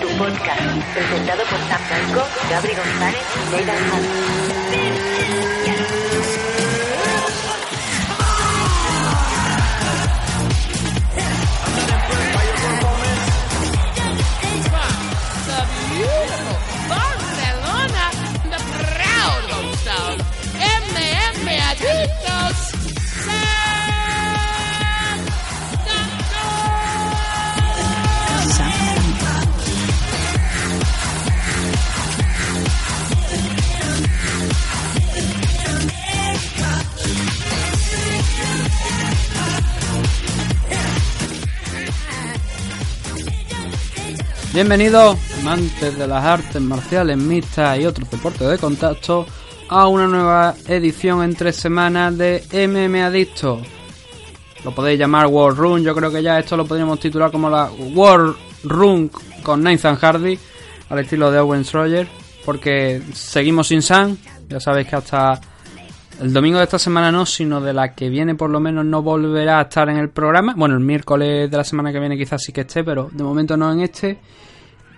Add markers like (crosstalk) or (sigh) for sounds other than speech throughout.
Tu podcast, presentado por Sam Blanco, Gabri González y Leidan Barcelona, Bienvenidos, amantes de las artes marciales mixtas y otros deportes de contacto, a una nueva edición en tres semanas de MM Adicto. Lo podéis llamar War Room, yo creo que ya esto lo podríamos titular como la War Room con Nathan Hardy, al estilo de Owen Roger, porque seguimos sin Sam, ya sabéis que hasta el domingo de esta semana no, sino de la que viene por lo menos no volverá a estar en el programa. Bueno, el miércoles de la semana que viene quizás sí que esté, pero de momento no en este.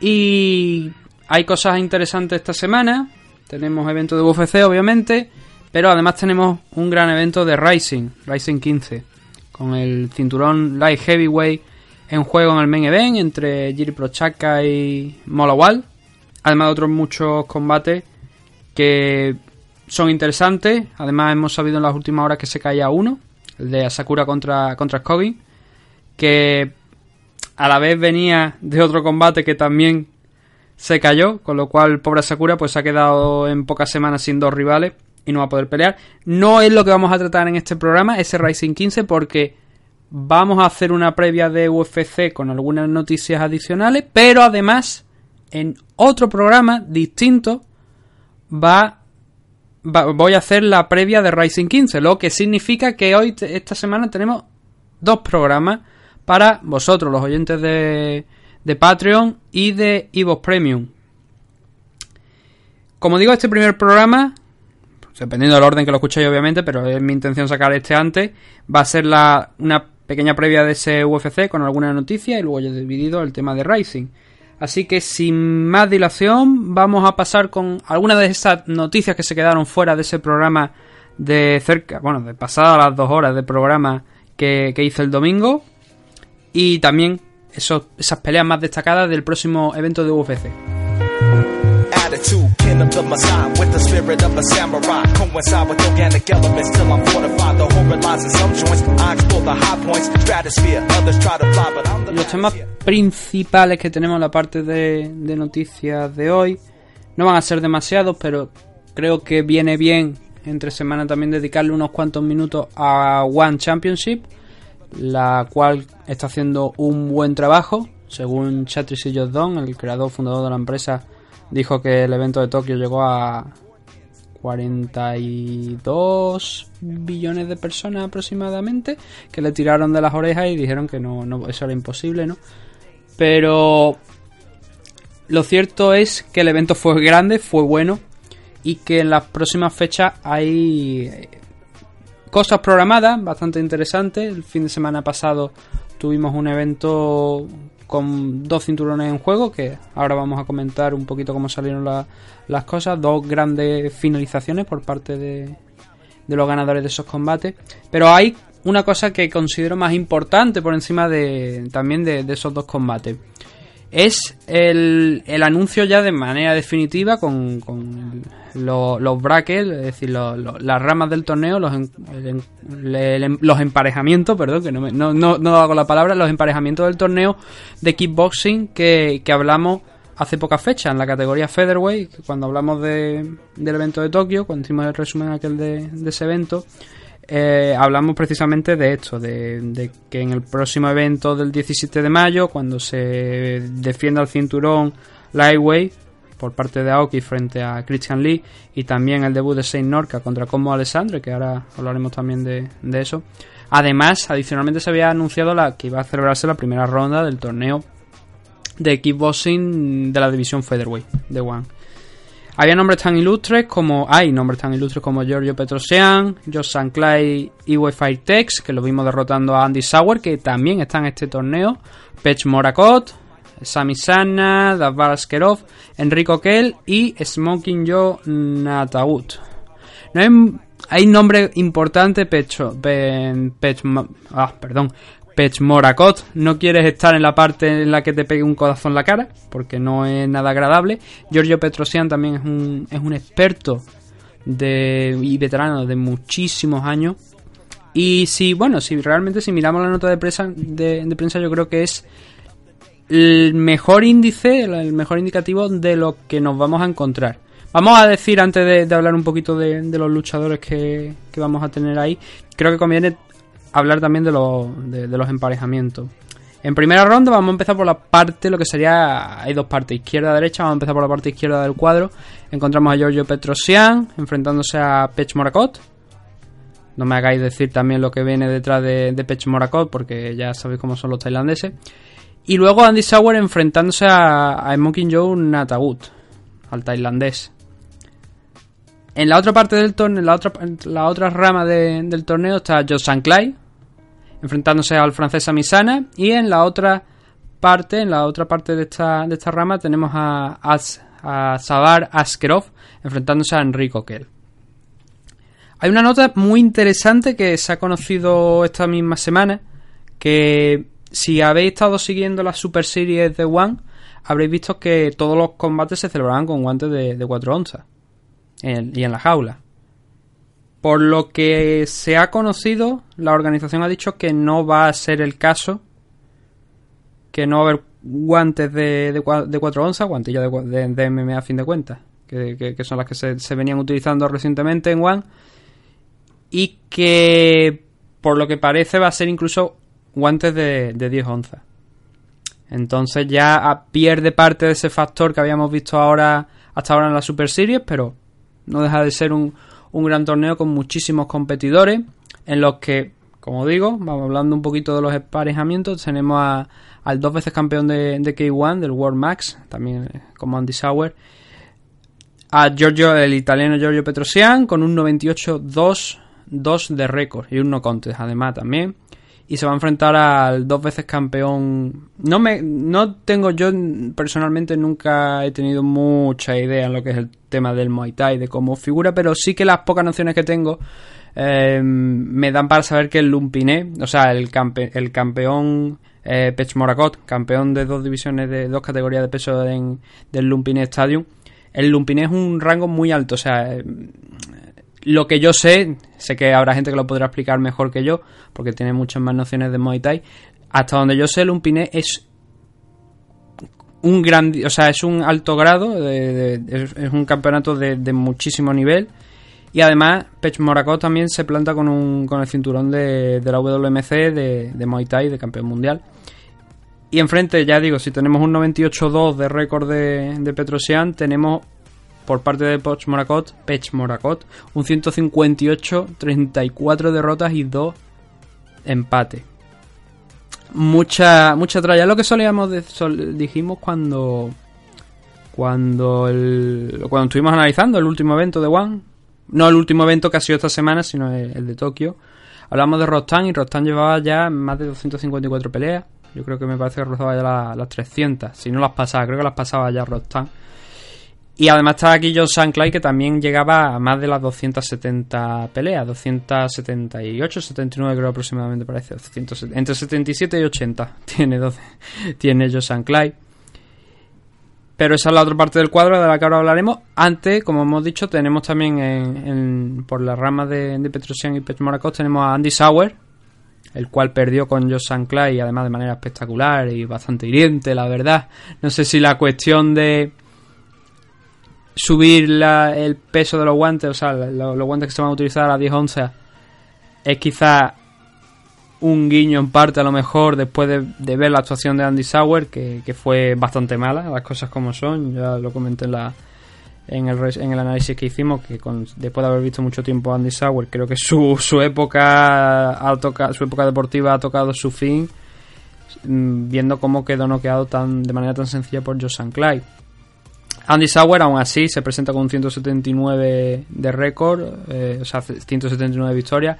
Y hay cosas interesantes esta semana. Tenemos evento de UFC, obviamente. Pero además tenemos un gran evento de Rising, Rising 15. Con el cinturón Light Heavyweight en juego en el main event entre Jiri Prochaka y Molawal. Además de otros muchos combates que son interesantes. Además hemos sabido en las últimas horas que se caía uno. El de Asakura contra, contra. Que a la vez venía de otro combate que también se cayó, con lo cual pobre Sakura pues se ha quedado en pocas semanas sin dos rivales y no va a poder pelear. No es lo que vamos a tratar en este programa, ese Rising 15, porque vamos a hacer una previa de UFC con algunas noticias adicionales, pero además en otro programa distinto va, va- voy a hacer la previa de Rising 15, lo que significa que hoy esta semana tenemos dos programas para vosotros, los oyentes de, de Patreon y de Evox Premium. Como digo, este primer programa, dependiendo del orden que lo escuchéis obviamente, pero es mi intención sacar este antes, va a ser la, una pequeña previa de ese UFC con alguna noticia y luego ya he dividido el tema de Rising. Así que sin más dilación, vamos a pasar con algunas de esas noticias que se quedaron fuera de ese programa de cerca, bueno, de pasadas las dos horas de programa que, que hice el domingo. Y también esas peleas más destacadas del próximo evento de UFC. The with the spirit of a samurai. Coincide with organic elements till I'm fortified. The lies in some joints. I explore the high points. Others try to I'm Los temas principales que tenemos en la parte de, de noticias de hoy no van a ser demasiados, pero creo que viene bien entre semana también dedicarle unos cuantos minutos a One Championship, la cual está haciendo un buen trabajo. Según Chatrice Jordan, el creador fundador de la empresa, dijo que el evento de Tokio llegó a 42 billones de personas aproximadamente que le tiraron de las orejas y dijeron que no, no eso era imposible, ¿no? Pero lo cierto es que el evento fue grande, fue bueno y que en las próximas fechas hay eh, cosas programadas bastante interesantes. El fin de semana pasado tuvimos un evento con dos cinturones en juego, que ahora vamos a comentar un poquito cómo salieron la- las cosas. Dos grandes finalizaciones por parte de, de los ganadores de esos combates. Pero hay una cosa que considero más importante por encima de también de, de esos dos combates. Es el, el anuncio ya de manera definitiva con, con lo- los brackets, es decir, lo- lo- las ramas del torneo, los, el en- el em- los emparejamientos, perdón, que no, me- no, no, no hago la palabra, los emparejamientos del torneo de kickboxing que, que hablamos hace pocas fechas en la categoría Featherweight, cuando hablamos de, del evento de Tokio, cuando hicimos el resumen aquel de, de ese evento, eh, hablamos precisamente de esto, de, de que en el próximo evento del 17 de mayo, cuando se defienda el cinturón Lightweight por parte de Aoki frente a Christian Lee y también el debut de Saint Norca contra Como Alessandro, que ahora hablaremos también de, de eso. Además, adicionalmente se había anunciado la, que iba a celebrarse la primera ronda del torneo de kickboxing de la división Featherweight de One. Había nombres tan ilustres como. Hay nombres tan ilustres como Giorgio Petrosian, Josh Sanclay y Wi-Fi Tex, que lo vimos derrotando a Andy Sauer, que también está en este torneo. Pech Morakot, Sami Sana, Davar Askerov, Enrico Kell y Smoking Joe Nataut. No hay, nombre importante, Pecho, Pe- Pech, ah, perdón, Pech Morakot. No quieres estar en la parte en la que te pegue un codazo en la cara, porque no es nada agradable. Giorgio Petrosian también es un, es un experto de, y veterano de muchísimos años. Y si, bueno, si realmente si miramos la nota de prensa, de, de prensa yo creo que es el mejor índice, el mejor indicativo de lo que nos vamos a encontrar. Vamos a decir, antes de, hablar un poquito de, los luchadores que, que vamos a tener ahí, creo que conviene hablar también de, los de, de los emparejamientos. En primera ronda vamos a empezar por la parte, lo que sería, hay dos partes, izquierda-derecha, vamos a empezar por la parte izquierda del cuadro. Encontramos a Giorgio Petrosian enfrentándose a Pech Morakot. No me hagáis decir también lo que viene detrás de, de Pech Morakot, porque ya sabéis cómo son los tailandeses. Y luego Andy Sauer enfrentándose a, a Smoking Joe Natagut, al tailandés. En la otra parte del torneo, la otra, la otra rama de- del torneo está Joe Sanclay enfrentándose al francés Amisana y en la otra parte, en la otra parte de esta, de esta rama tenemos a, As- a Sabar Askerov enfrentándose a Enrico Kell. Hay una nota muy interesante que se ha conocido esta misma semana que si habéis estado siguiendo las Super Series de One habréis visto que todos los combates se celebraban con guantes de, de 4 onzas y en la jaula. Por lo que se ha conocido, la organización ha dicho que no va a ser el caso, que no va a haber guantes de, de, cua- de 4 onzas, guantillas de, de, de MMA a fin de cuentas, que, son las que se venían utilizando recientemente en One, y que por lo que parece va a ser incluso guantes de, de 10 onzas. Entonces ya ah, pierde parte de ese factor que habíamos visto ahora hasta ahora en la Super Series, pero no deja de ser un, un gran torneo con muchísimos competidores en los que, como digo, vamos hablando un poquito de los emparejamientos, tenemos a- al dos veces campeón de, de K1 del World Max, también eh, como Andy Sauer, a Giorgio, el italiano Giorgio Petrosian con un 98-2-2 de récord y un no contest además también y se va a enfrentar al dos veces campeón. No me, no tengo yo personalmente nunca he tenido mucha idea en lo que es el tema del Muay Thai de cómo figura, pero sí que las pocas nociones que tengo eh, me dan para saber que el Lumpiné, o sea, el, campe- el campeón eh, Pech Morakot, campeón de dos divisiones de dos categorías de peso en- del Lumpiné Stadium, el Lumpiné es un rango muy alto, o sea, eh, lo que yo sé, sé que habrá gente que lo podrá explicar mejor que yo, porque tiene muchas más nociones de Muay Thai. Hasta donde yo sé, el es un gran, o sea, es un alto grado, es, un campeonato de, muchísimo nivel. Y además, Pech Morakot también se planta con, un, con el cinturón de, la WMC de, Muay Thai, de campeón mundial. Y enfrente, ya digo, si tenemos un 98-2 de récord de Petrosian, tenemos por parte de Pech Morakot, Pech Morakot, un 158, 34 derrotas y 2 empates. Mucha, mucha tralla. Lo que solíamos dijimos cuando cuando el, cuando estuvimos analizando el último evento de One, no el último evento que ha sido esta semana, sino el, de Tokio. Hablamos de Rostan y Rostan llevaba ya más de 254 peleas. Yo creo que me parece que rozaba ya la- las 300, si no las pasaba, creo que las pasaba ya Rostan. Y además estaba aquí John Sanclay que también llegaba a más de las 270 peleas, 278, 79 creo aproximadamente parece, 270, entre 77 y 80 (laughs) tiene 12, tiene John Sanclay. Pero esa es la otra parte del cuadro de la que ahora hablaremos. Antes, como hemos dicho, tenemos también en, por las ramas de, de Petrosian y Pech Morakot tenemos a Andy Sauer, el cual perdió con Josh Sanclay, además de manera espectacular y bastante hiriente, la verdad. No sé si la cuestión de subir la- el peso de los guantes, o sea, lo- los guantes que se van a utilizar a las 10 onzas, es quizá un guiño en parte a lo mejor después de, ver la actuación de Andy Sauer, que, que fue bastante mala, las cosas como son, ya lo comenté en la en el, en el análisis que hicimos, que con- después de haber visto mucho tiempo Andy Sauer, creo que su, su época ha toca, su época deportiva ha tocado su fin, mm, viendo cómo quedó noqueado tan, de manera tan sencilla por Joe Sanclay. Andy Sauer aún así se presenta con un 179 de récord, eh, o sea, 179 victorias,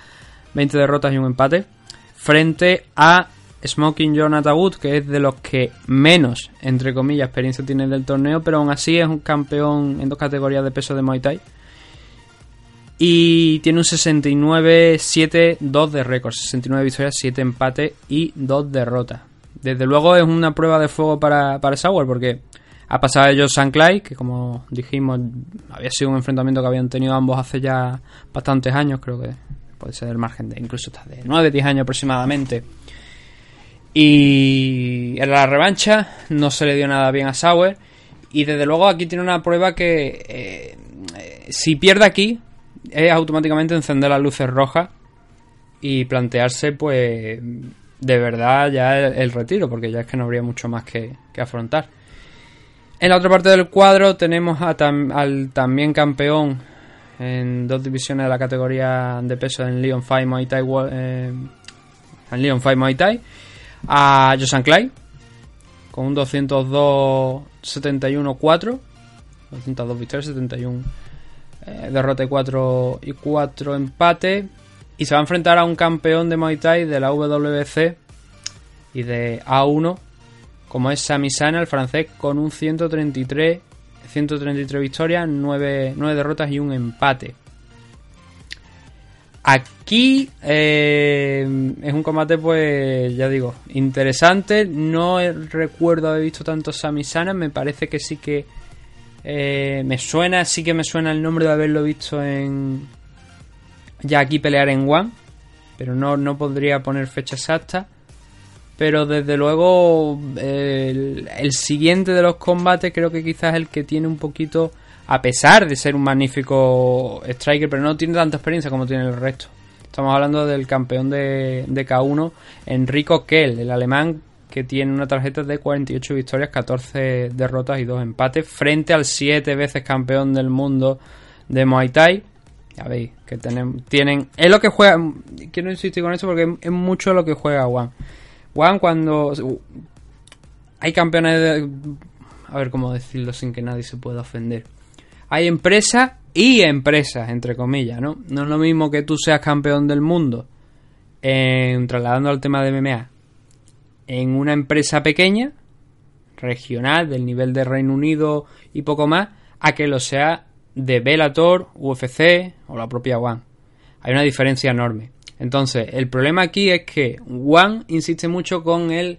20 derrotas y un empate, frente a Smoking Jonathan Wood, que es de los que menos, entre comillas, experiencia tiene del torneo, pero aún así es un campeón en dos categorías de peso de Muay Thai. Y tiene un 69-7-2 de récord, 69 victorias, 7 empates y 2 derrotas. Desde luego es una prueba de fuego para, para Sauer, porque ha pasado ellos San Clay, que como dijimos, había sido un enfrentamiento que habían tenido ambos hace ya bastantes años, creo que puede ser el margen de incluso hasta de 9-10 años aproximadamente. Y en la revancha no se le dio nada bien a Sauer. Y desde luego aquí tiene una prueba que eh, eh, si pierde aquí es automáticamente encender las luces rojas y plantearse pues de verdad ya el, retiro, porque ya es que no habría mucho más que afrontar. En la otra parte del cuadro tenemos al también campeón en dos divisiones de la categoría de peso en Leon 5 Muay Thai, eh, en Leon 5 Muay Thai a Josan Clay con un 202-71-4 202 victorias, 71 eh, derrota y 4 y 4 empates y se va a enfrentar a un campeón de Muay Thai de la WBC y de A1 como es Sami Sana, el francés, con un 133, 133 victorias, 9, 9 derrotas y un empate. Aquí eh, es un combate, pues ya digo, interesante. No recuerdo haber visto tanto Sami Sana, me parece que sí que eh, me suena, sí que me suena el nombre de haberlo visto en. Ya aquí pelear en One, pero no, no podría poner fecha exacta. Pero desde luego el, siguiente de los combates creo que quizás el que tiene un poquito, a pesar de ser un magnífico striker, pero no tiene tanta experiencia como tiene el resto. Estamos hablando del campeón de, de K1, Enrico Kell, el alemán que tiene una tarjeta de 48 victorias, 14 derrotas y 2 empates, frente al 7 veces campeón del mundo de Muay Thai. Ya veis, que tienen, tienen... Es lo que juega... Quiero insistir con esto porque es mucho lo que juega Juan. Juan cuando... Hay campeones de... A ver cómo decirlo sin que nadie se pueda ofender. Hay empresas y empresas, entre comillas, ¿no? No es lo mismo que tú seas campeón del mundo, en, trasladando al tema de MMA, en una empresa pequeña, regional, del nivel de Reino Unido y poco más, a que lo sea de Bellator, UFC o la propia One. Hay una diferencia enorme. Entonces, el problema aquí es que One insiste mucho con el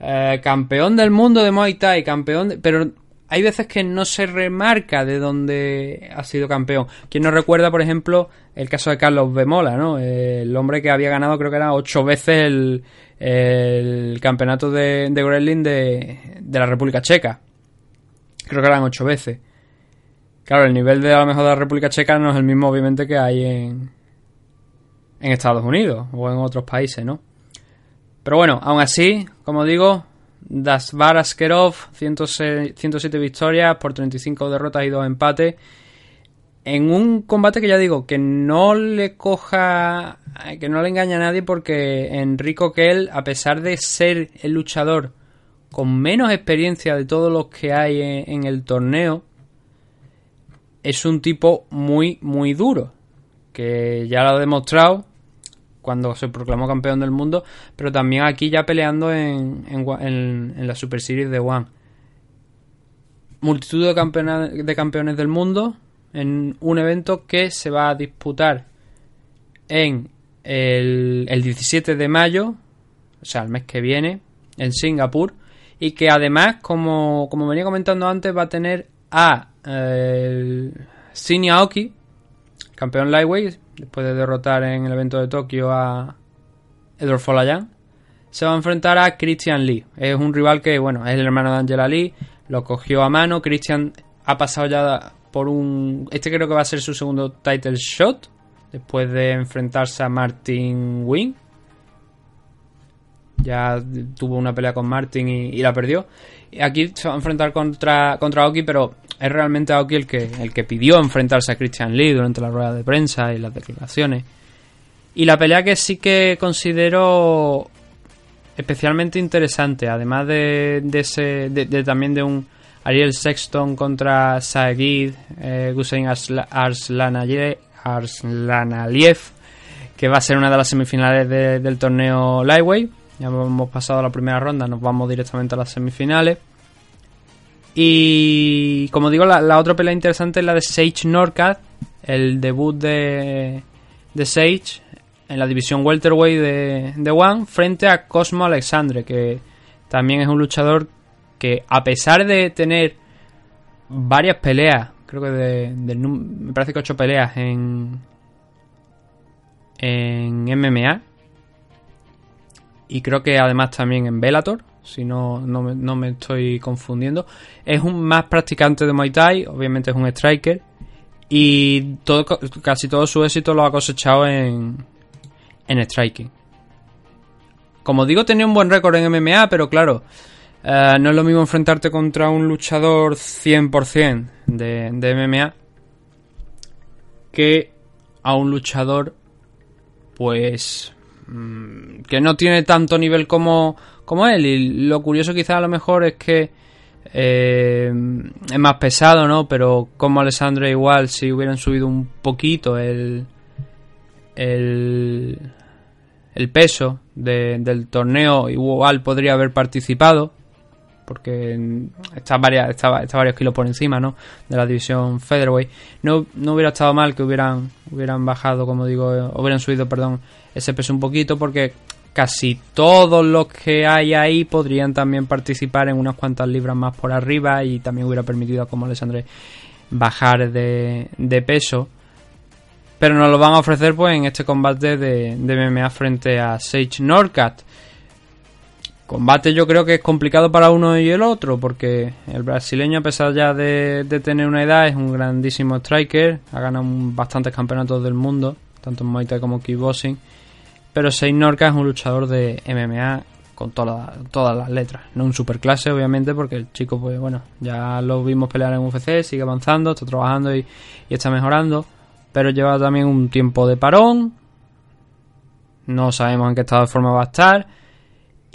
eh, campeón del mundo de Muay Thai, campeón, de- pero hay veces que no se remarca de dónde ha sido campeón. Quien nos recuerda, por ejemplo, el caso de Carlos Bemola, ¿no? El hombre que había ganado, creo que era ocho veces el, el campeonato de, de Wrestling de, de la República Checa. Creo que eran ocho veces. Claro, el nivel de a lo mejor de la República Checa no es el mismo, obviamente, que hay en, en Estados Unidos o en otros países, ¿no? Pero bueno, aún así, como digo, Dasbar Askerov, 106 107 victorias por 35 derrotas y 2 empates. En un combate que ya digo, que no le coja, que no le engaña a nadie porque Enrico Kell, a pesar de ser el luchador con menos experiencia de todos los que hay en el torneo, es un tipo muy, muy duro. Que ya lo ha demostrado cuando se proclamó campeón del mundo, pero también aquí ya peleando en, en, la Super Series de One. Multitud de, de campeones del mundo en un evento que se va a disputar en el, el 17 de mayo, o sea, el mes que viene, en Singapur, y que además, como, como venía comentando antes, va a tener a eh, campeón lightweight, después de derrotar en el evento de Tokio a Edward Folayan, se va a enfrentar a Christian Lee. Es un rival que, bueno, es el hermano de Angela Lee, lo cogió a mano. Christian ha pasado ya por un. Este creo que va a ser su segundo title shot, después de enfrentarse a Martin Wing. Ya tuvo una pelea con Martin y, y la perdió. Aquí se va a enfrentar contra, contra Aoki, pero es realmente Aoki el que, el que pidió enfrentarse a Christian Lee durante la rueda de prensa y las declaraciones. Y la pelea que sí que considero especialmente interesante, además de, de ese, de, también de un Ariel Sexton contra Sagid eh, Gusein Arsla- Arslanaye- Arslanaliev, que va a ser una de las semifinales de- del torneo Lightweight. Ya hemos pasado la primera ronda, nos vamos directamente a las semifinales. Y como digo, la, la otra pelea interesante es la de Sage Norcat, el debut de, de Sage en la división welterweight de, de One, frente a Cosmo Alexandre, que también es un luchador que a pesar de tener varias peleas, creo que de, num- me parece que ocho peleas en en MMA y creo que además también en Bellator, si no, no, me, no me estoy confundiendo. Es un más practicante de Muay Thai, obviamente es un striker. Y todo, casi todo su éxito lo ha cosechado en, en striking. Como digo, tenía un buen récord en MMA, pero claro, eh, no es lo mismo enfrentarte contra un luchador 100% de, de MMA que a un luchador, pues, mm, que no tiene tanto nivel como, como él. Y lo curioso quizás a lo mejor es que eh, es más pesado, ¿no? Pero como Alessandro igual, si hubieran subido un poquito el, el, peso de- del torneo, igual podría haber participado. Porque está, varias, está, varios kilos por encima, ¿no? De la división Featherweight. No, no hubiera estado mal que hubieran, hubieran bajado, como digo, eh, hubieran subido, perdón, ese peso un poquito, porque casi todos los que hay ahí podrían también participar en unas cuantas libras más por arriba y también hubiera permitido como Alessandre bajar de, de peso. Pero nos lo van a ofrecer pues en este combate de, de MMA frente a Sage Norcat. Combate yo creo que es complicado para uno y el otro, porque el brasileño, a pesar ya de, de tener una edad, es un grandísimo striker, ha ganado bastantes campeonatos del mundo, tanto en Muay como kickboxing, pero Sage Norca es un luchador de MMA con toda- todas las letras, no un superclase obviamente, porque el chico pues bueno, ya lo vimos pelear en UFC, sigue avanzando, está trabajando y, y está mejorando, pero lleva también un tiempo de parón, no sabemos en qué estado de forma va a estar,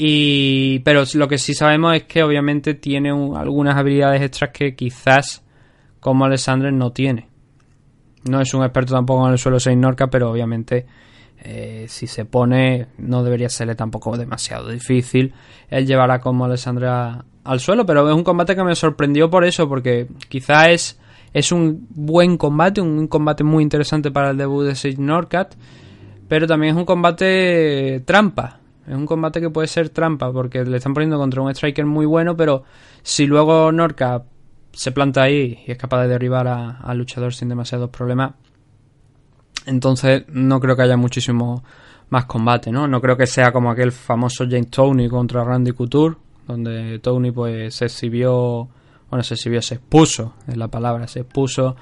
y, pero lo que sí sabemos es que obviamente tiene un- algunas habilidades extras que quizás como Alessandre no tiene. No es un experto tampoco en el suelo 6 Norca, pero obviamente eh, si se pone no debería serle tampoco demasiado difícil. Él llevará como Alessandre a- al suelo, pero es un combate que me sorprendió por eso, porque quizás es, un buen combate, un combate muy interesante para el debut de Sage Norcat, pero también es un combate trampa. Es un combate que puede ser trampa porque le están poniendo contra un striker muy bueno, pero si luego Norca se planta ahí y es capaz de derribar al luchador sin demasiados problemas, entonces no creo que haya muchísimo más combate, ¿no? No creo que sea como aquel famoso James Tony contra Randy Couture, donde Tony pues se exhibió, bueno, se exhibió, se expuso, es la palabra, se expuso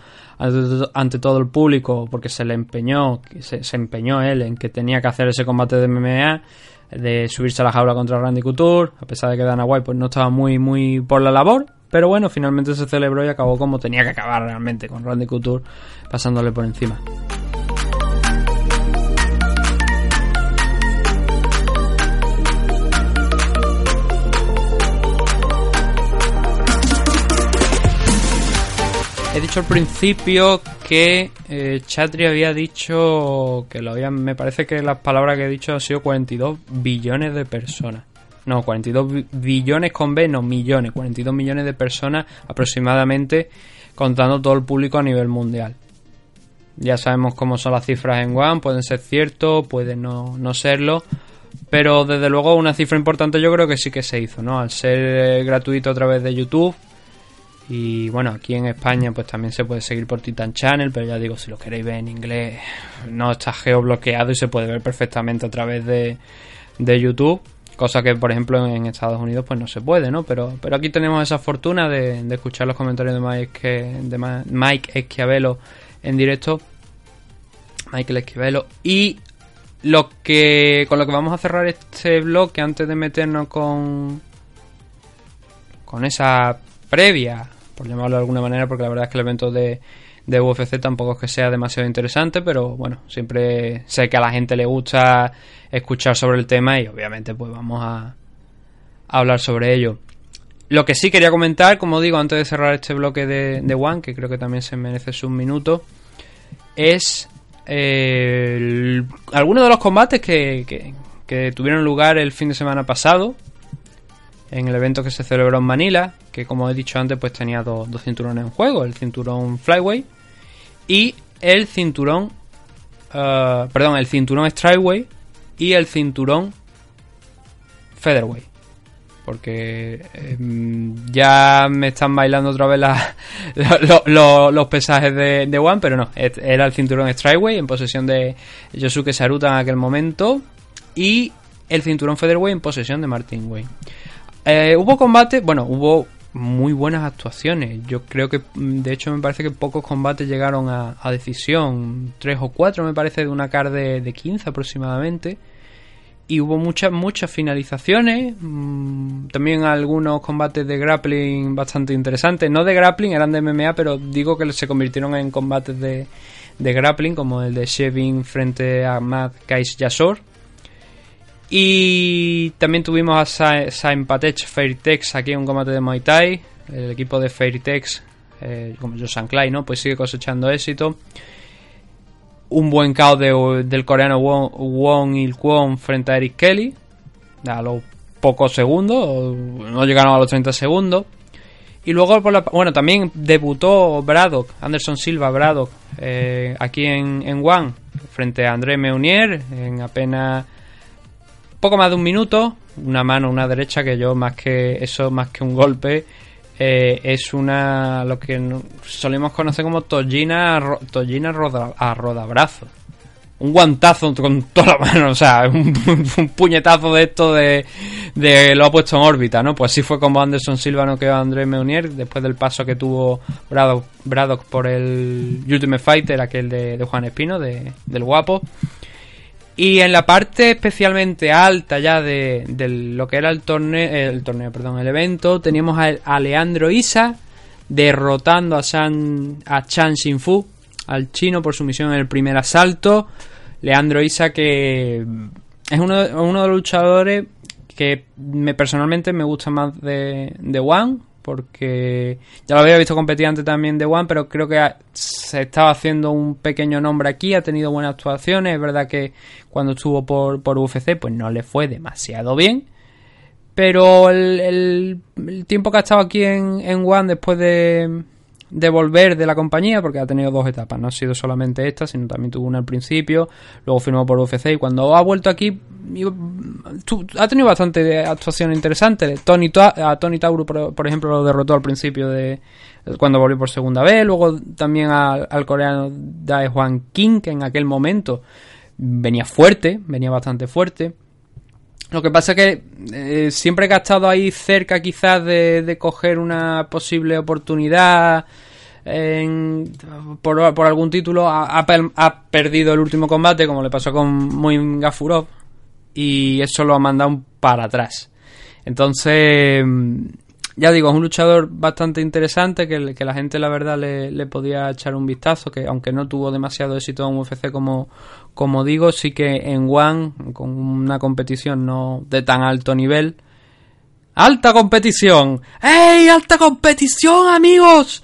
ante todo el público porque se le empeñó, se, se empeñó él en que tenía que hacer ese combate de MMA, de subirse a la jaula contra Randy Couture, a pesar de que Dana White pues no estaba muy, muy por la labor, pero bueno, finalmente se celebró y acabó como tenía que acabar realmente, con Randy Couture pasándole por encima. Dicho al principio que eh, Chatri había dicho que lo habían. Me parece que las palabras que he dicho han sido 42 billones de personas. No, 42 bi- billones con B, no millones. 42 millones de personas aproximadamente, contando todo el público a nivel mundial. Ya sabemos cómo son las cifras en One, pueden ser ciertos, pueden no, no serlo. Pero desde luego una cifra importante yo creo que sí que se hizo, ¿no? Al ser eh, gratuito a través de YouTube, y bueno, aquí en España pues también se puede seguir por Titan Channel, pero ya digo, si lo queréis ver en inglés, no está geobloqueado y se puede ver perfectamente a través de, de YouTube. Cosa que, por ejemplo, en Estados Unidos pues no se puede, ¿no? Pero, pero aquí tenemos esa fortuna de, escuchar los comentarios de Mike, de Mike Esquiavelo en directo. Michael Esquiavelo. Y lo que con lo que vamos a cerrar este bloque antes de meternos con con esa previa, por llamarlo de alguna manera, porque la verdad es que el evento de, de UFC tampoco es que sea demasiado interesante, pero bueno, siempre sé que a la gente le gusta escuchar sobre el tema y obviamente pues vamos a, a hablar sobre ello. Lo que sí quería comentar, como digo, antes de cerrar este bloque de, de One, que creo que también se merece sus minutos, es eh, algunos de los combates que- que tuvieron lugar el fin de semana pasado en el evento que se celebró en Manila, que como he dicho antes, pues tenía dos, dos cinturones en juego, el cinturón Flyway y el cinturón, eh, perdón, el cinturón Strikeway y el cinturón Featherweight. Porque em, ya me están bailando otra vez la- (laughs) lo- lo- lo- los pesajes de, de One, pero no, era el cinturón Strikeway en posesión de Yosuke Saruta en aquel momento y el cinturón Featherweight en posesión de Martin Wayne. Eh, hubo combate, bueno, hubo muy buenas actuaciones. Yo creo que, mm, de hecho, me parece que pocos combates llegaron a, a decisión. Tres o cuatro, me parece, de una car de, de 15 aproximadamente. Y hubo muchas, muchas finalizaciones. mm, también algunos combates de grappling bastante interesantes. No de grappling, eran de MMA, pero digo que se convirtieron en combates de, grappling, como el de Shevin frente a Matt Kais Yasor. Y también tuvimos a Sa- Sain Patech Fairtex aquí en un combate de Muay Thai. El equipo de Fairtex, eh, como Josan Clay, ¿no? Pues sigue cosechando éxito. Un buen KO de- del coreano Won, Won Il Kwon frente a Eric Kelly. A los pocos segundos, no llegaron a los 30 segundos. Y luego, por la, bueno, también debutó Braddock, Anderson Silva Braddock, eh, aquí en, en One, frente a André Meunier, en apenas poco más de un minuto, una mano, una derecha, que yo más que eso, más que un golpe, eh, es una, lo que no- solemos conocer como tollina, ro- tollina a rodabrazo. Un guantazo con toda la mano, o sea, un, (laughs) puñetazo de esto de, lo ha puesto en órbita, ¿no? Pues así fue como Anderson Silva noqueó a André Meunier después del paso que tuvo Braddock, Braddock por el Ultimate Fighter, aquel de, de Juan Espino, de, del guapo. Y en la parte especialmente alta ya de, de lo que era el torneo, el torneo, perdón, el evento, teníamos a, a Leandro Isa derrotando a, San, a Chan Xinfu, al chino por sumisión en el primer asalto. Leandro Isa que es uno, de- uno de los luchadores que me personalmente me gusta más de, de One, porque ya lo había visto competir antes también de One, pero creo que se estaba haciendo un pequeño nombre aquí, ha tenido buenas actuaciones, es verdad que cuando estuvo por, por UFC pues no le fue demasiado bien, pero el, el- el tiempo que ha estado aquí en, en One después de, de volver de la compañía, porque ha tenido dos etapas, no ha sido solamente esta, sino también tuvo una al principio, luego firmó por UFC y cuando ha vuelto aquí ha tenido bastante actuaciones interesantes. Tony, a Tony Tauro, por, ejemplo, lo derrotó al principio de cuando volvió por segunda vez, luego también al, al coreano Dae Juan King, que en aquel momento venía fuerte, venía bastante fuerte. Lo que pasa es que eh, siempre ha estado ahí cerca quizás de, coger una posible oportunidad en- por, algún título, ha, ha per- ha perdido el último combate, como le pasó con Muin Gafurov, y eso lo ha mandado para atrás. Entonces, mm, ya digo, es un luchador bastante interesante que, que la gente, la verdad, le, le podía echar un vistazo. Que aunque no tuvo demasiado éxito en UFC, como, como digo, sí que en One, con una competición no de tan alto nivel. ¡Alta competición! ¡Ey! ¡Alta competición, amigos!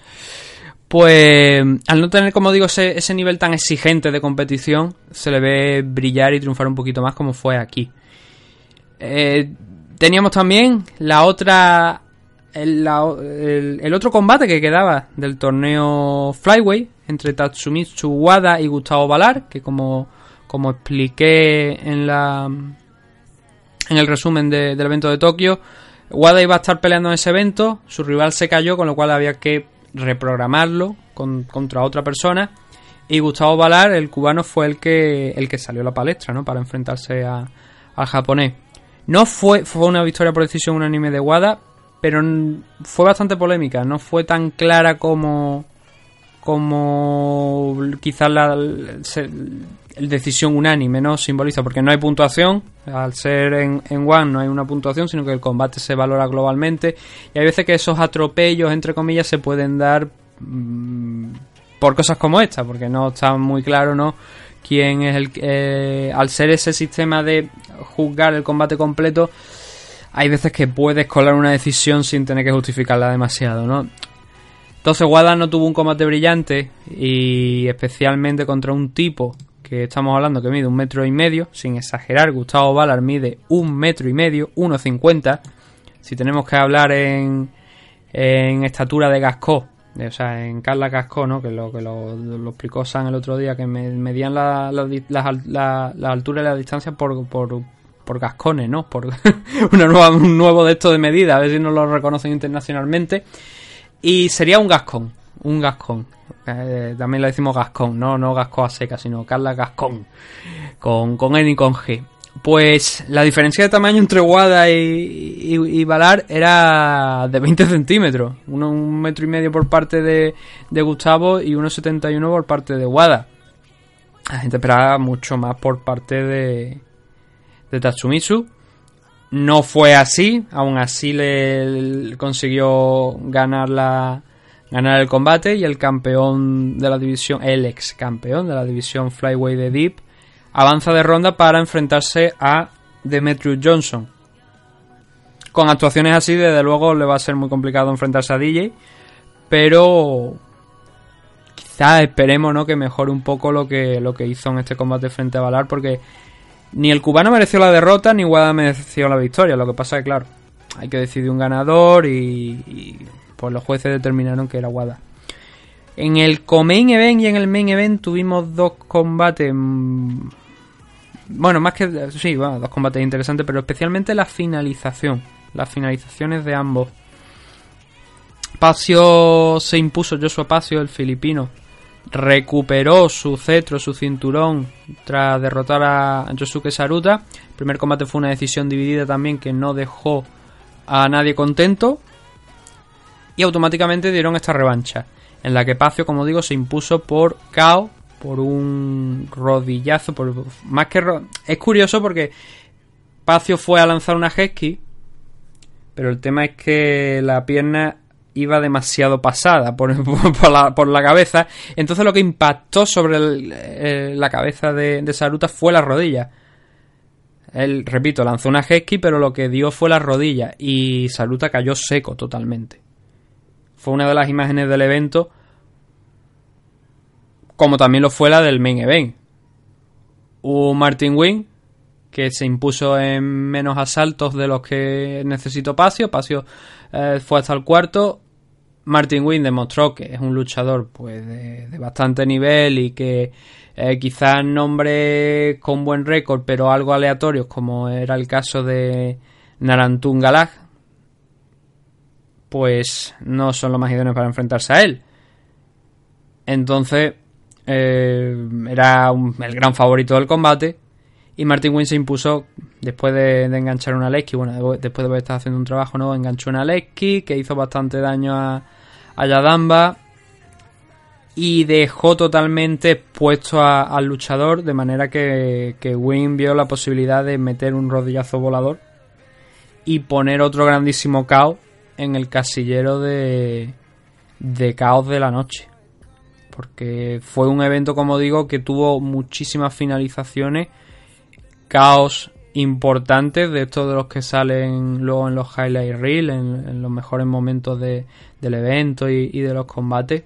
Pues al no tener, como digo, ese, ese nivel tan exigente de competición, se le ve brillar y triunfar un poquito más como fue aquí. Eh, teníamos también la otra. El, la- el- el otro combate que quedaba del torneo Flyway entre Tatsumitsu Wada y Gustavo Valar, que como, como expliqué en la en el resumen de- del evento de Tokio, Wada iba a estar peleando en ese evento, su rival se cayó, con lo cual había que reprogramarlo con- contra otra persona. Y Gustavo Valar, el cubano, fue el que, el que salió a la palestra, ¿no? Para enfrentarse a- al japonés. No fue, fue una victoria por decisión unánime de Wada, pero fue bastante polémica. No fue tan clara como, como quizás la, decisión unánime, ¿no? Simboliza, porque no hay puntuación. Al ser en, en One no hay una puntuación, sino que el combate se valora globalmente. Y hay veces que esos atropellos, entre comillas, se pueden dar mm, por cosas como esta, porque no está muy claro, ¿no? Quién es el. eh, al ser ese sistema de juzgar el combate completo, hay veces que puedes colar una decisión sin tener que justificarla demasiado, ¿no? Entonces Wada no tuvo un combate brillante y especialmente contra un tipo que estamos hablando que mide un metro y medio, sin exagerar, Gustavo Ballard mide un metro y medio, 1,50. Si tenemos que hablar en, en estatura de Gascó, o sea, en Carla Gascó, ¿no? que lo que lo, explicó San el otro día, que me- medían la, la, la- la altura y la distancia por, por, por gascones, ¿no? Por (laughs) una nueva, un nuevo de esto de medida, a ver si no lo reconocen internacionalmente. Y sería un gascón, un gascón. Eh, también le decimos gascón, no, no gascó a seca, sino Carla Gascón, con, con N y con G. Pues la diferencia de tamaño entre Wada y, y, y Valar era de 20 centímetros. Uno, un metro y medio por parte de, de Gustavo y 1,71 por parte de Wada. La gente esperaba mucho más por parte de, de Tatsumitsu. No fue así, aún así le, le consiguió ganar la ganar el combate y el campeón de la división, el ex campeón de la división Flyway de Deep, avanza de ronda para enfrentarse a Demetrius Johnson. Con actuaciones así, desde luego le va a ser muy complicado enfrentarse a DJ, pero quizás esperemos ¿no? que mejore un poco lo que, lo que hizo en este combate frente a Valar, porque ni el cubano mereció la derrota, ni Wada mereció la victoria. Lo que pasa es que, claro, hay que decidir un ganador y, y, pues los jueces determinaron que era Wada. En el co-main event y en el main event tuvimos dos combates. mm, Bueno, más que. Sí, bueno, dos combates interesantes, pero especialmente la finalización. Las finalizaciones de ambos. Pacio se impuso, Joshua Pacio, el filipino, recuperó su cetro, su cinturón, tras derrotar a Yosuke Saruta. El primer combate fue una decisión dividida también que no dejó a nadie contento. Y automáticamente dieron esta revancha, en la que Pacio, como digo, se impuso por KO, por un rodillazo, por más que ro- es curioso porque Pacio fue a lanzar una Hesky, pero el tema es que la pierna iba demasiado pasada por, (laughs) la, cabeza. Entonces lo que impactó sobre eh, la cabeza de, de Saruta fue la rodilla. Él, repito, lanzó una Hesky, pero lo que dio fue la rodilla. Y Saruta cayó seco totalmente. Fue una de las imágenes del evento. Como también lo fue la del main event. Hubo Martin Wing, que se impuso en menos asaltos de los que necesitó Pacio. Pacio eh, fue hasta el cuarto. Martin Wynn demostró que es un luchador pues de, bastante nivel y que eh, quizás nombre con buen récord pero algo aleatorios como era el caso de Narantun Galag pues no son los más idóneos para enfrentarse a él entonces eh, era el gran favorito del combate y Martin Wynn se impuso después de, enganchar una Lesky. Bueno, de- después de haber estado haciendo un trabajo nuevo, enganchó una Lesky que hizo bastante daño a, a Yadamba y dejó totalmente expuesto al luchador. De manera que, que Wynn vio la posibilidad de meter un rodillazo volador y poner otro grandísimo caos en el casillero de, de caos de la noche porque fue un evento, como digo, que tuvo muchísimas finalizaciones, caos importantes de estos de los que salen luego en los highlight reel, en, los mejores momentos de- del evento y, y de los combates.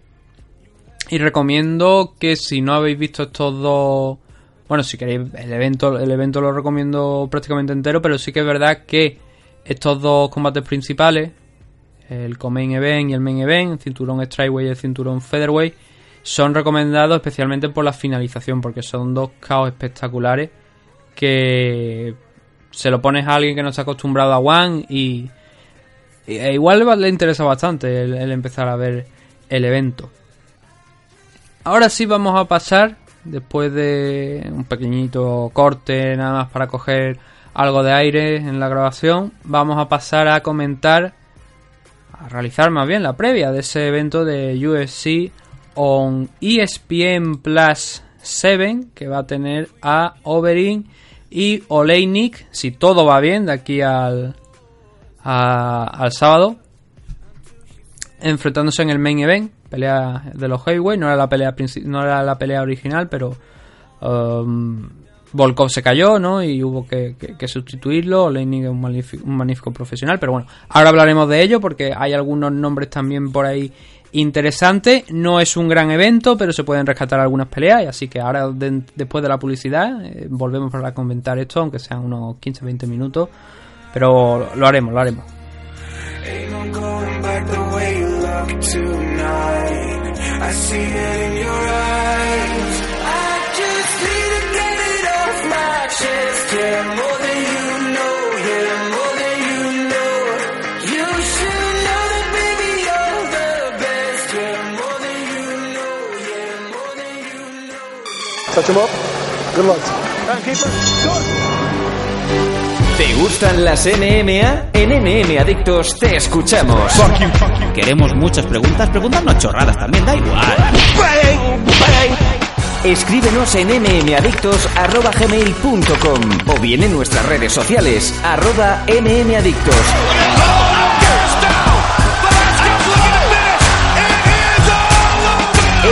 Y recomiendo que si no habéis visto estos dos, bueno, si queréis el evento, el evento lo recomiendo prácticamente entero, pero sí que es verdad que estos dos combates principales, el co-main event y el main event, el cinturón Strikeway y el cinturón Featherweight, son recomendados especialmente por la finalización, porque son dos caos espectaculares que se lo pones a alguien que no está acostumbrado a One y, e igual le, le interesa bastante el, el empezar a ver el evento. Ahora sí vamos a pasar, después de un pequeñito corte nada más para coger algo de aire en la grabación, vamos a pasar a comentar, a realizar más bien la previa de ese evento de UFC on ESPN Plus 7 que va a tener a Overeem y Oleinik si todo va bien de aquí al, a- al sábado enfrentándose en el main event pelea de los heavyweight. No era la pelea no era la pelea original pero um, Volkov se cayó, ¿no? Y hubo que, sustituirlo. Leining es un magnífico, profesional, pero bueno, ahora hablaremos de ello porque hay algunos nombres también por ahí interesantes. No es un gran evento, pero se pueden rescatar algunas peleas. Así que ahora, de- después de la publicidad, eh, volvemos para comentar esto, aunque sean unos 15-20 minutos. Pero lo haremos, lo haremos. Touch him up. Good luck. Timekeeper. Good. ¿Te gustan las NMA? En NM Adictos te escuchamos. Queremos muchas preguntas, preguntarnos chorradas también, da igual. Escríbenos en mmadictos.gmail.com o bien en nuestras redes sociales, arroba mmadictos.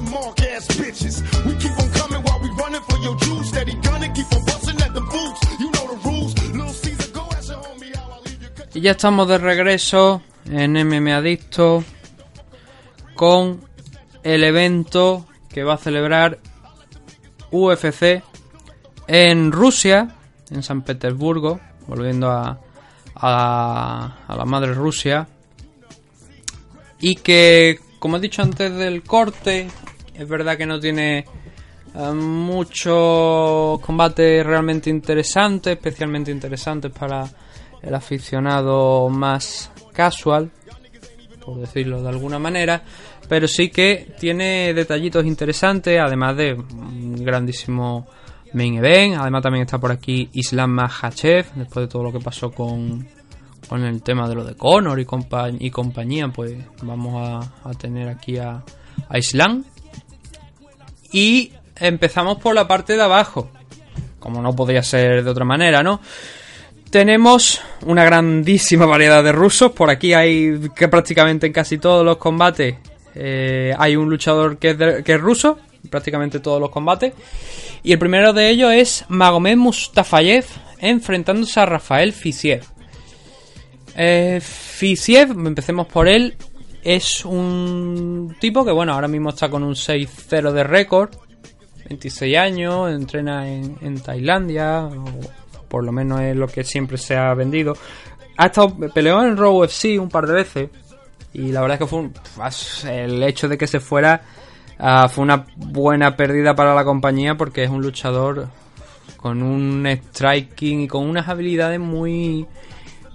We keep on coming while running for your juice. Steady gunning, the. You know the rules. Y ya estamos de regreso en MM Adicto con el evento que va a celebrar UFC en Rusia, en San Petersburgo, volviendo a, a, a la madre Rusia. Y que, como he dicho antes del corte, es verdad que no tiene eh, muchos combates realmente interesantes, especialmente interesantes para el aficionado más casual, por decirlo de alguna manera, pero sí que tiene detallitos interesantes, además de un grandísimo main event, además también está por aquí Islam Makhachev, después de todo lo que pasó con, con el tema de lo de Conor y, y compañía, pues vamos a, a tener aquí a, a Islam. Y empezamos por la parte de abajo, como no podría ser de otra manera, ¿no? Tenemos una grandísima variedad de rusos. Por aquí hay que prácticamente en casi todos los combates eh, hay un luchador que es, que es ruso. Prácticamente todos los combates. Y el primero de ellos es Magomed Mustafayev enfrentándose a Rafael Fisiev. Eh, Fisiev, empecemos por él. Es un tipo que, bueno, ahora mismo está con un 6-0 de récord. 26 años, entrena en, en Tailandia, o por lo menos es lo que siempre se ha vendido. Ha estado, peleó en Raw UFC un par de veces, y la verdad es que fue un- el hecho de que se fuera ah, fue una buena pérdida para la compañía porque es un luchador con un striking y con unas habilidades muy,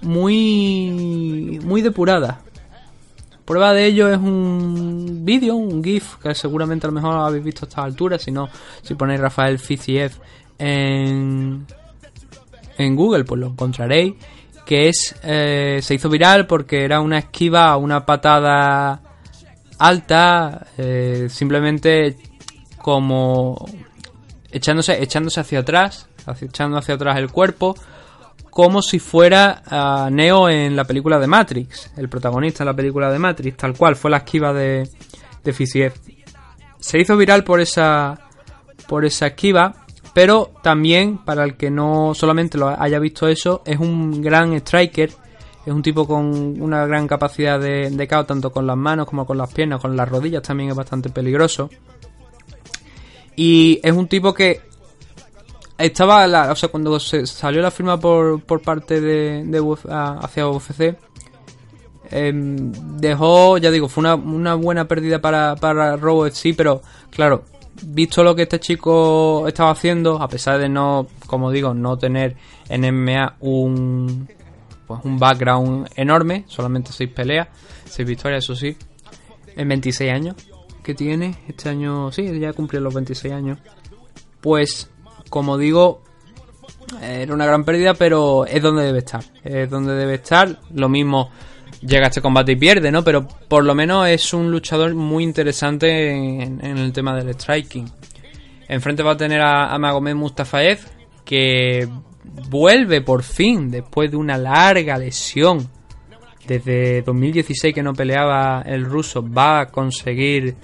muy, muy depuradas. Prueba de ello es un vídeo, un GIF, que seguramente a lo mejor habéis visto a estas alturas. Si no, si ponéis Rafael Fiziev en, en Google, pues lo encontraréis. Que es eh, se hizo viral porque era una esquiva una patada alta, eh, simplemente como echándose, echándose hacia atrás, echando hacia atrás el cuerpo, como si fuera ah, Neo en la película de Matrix, el protagonista en la película de Matrix, tal cual fue la esquiva de, de Fisiev. Se hizo viral por esa, por esa esquiva, pero también para el que no solamente lo haya visto eso, es un gran striker, es un tipo con una gran capacidad de, de KO tanto con las manos como con las piernas, con las rodillas también es bastante peligroso. Y es un tipo que estaba, la- o sea, cuando se salió la firma por, por parte de, de hacia UFC, em, dejó, ya digo, fue una, una buena pérdida para, para Raw FC, pero claro, visto lo que este chico estaba haciendo, a pesar de no, como digo, no tener en MMA un, pues un background enorme, solamente 6 peleas, 6 victorias, eso sí, en 26 años que tiene, este año, sí, ya cumplió los 26 años, pues como digo, era una gran pérdida, pero es donde debe estar, es donde debe estar, lo mismo llega a este combate y pierde, ¿no? Pero por lo menos es un luchador muy interesante en, en el tema del striking. Enfrente va a tener a, a Magomed Mustafaev, que vuelve por fin después de una larga lesión. Desde 2016 que no peleaba el ruso, va a conseguir.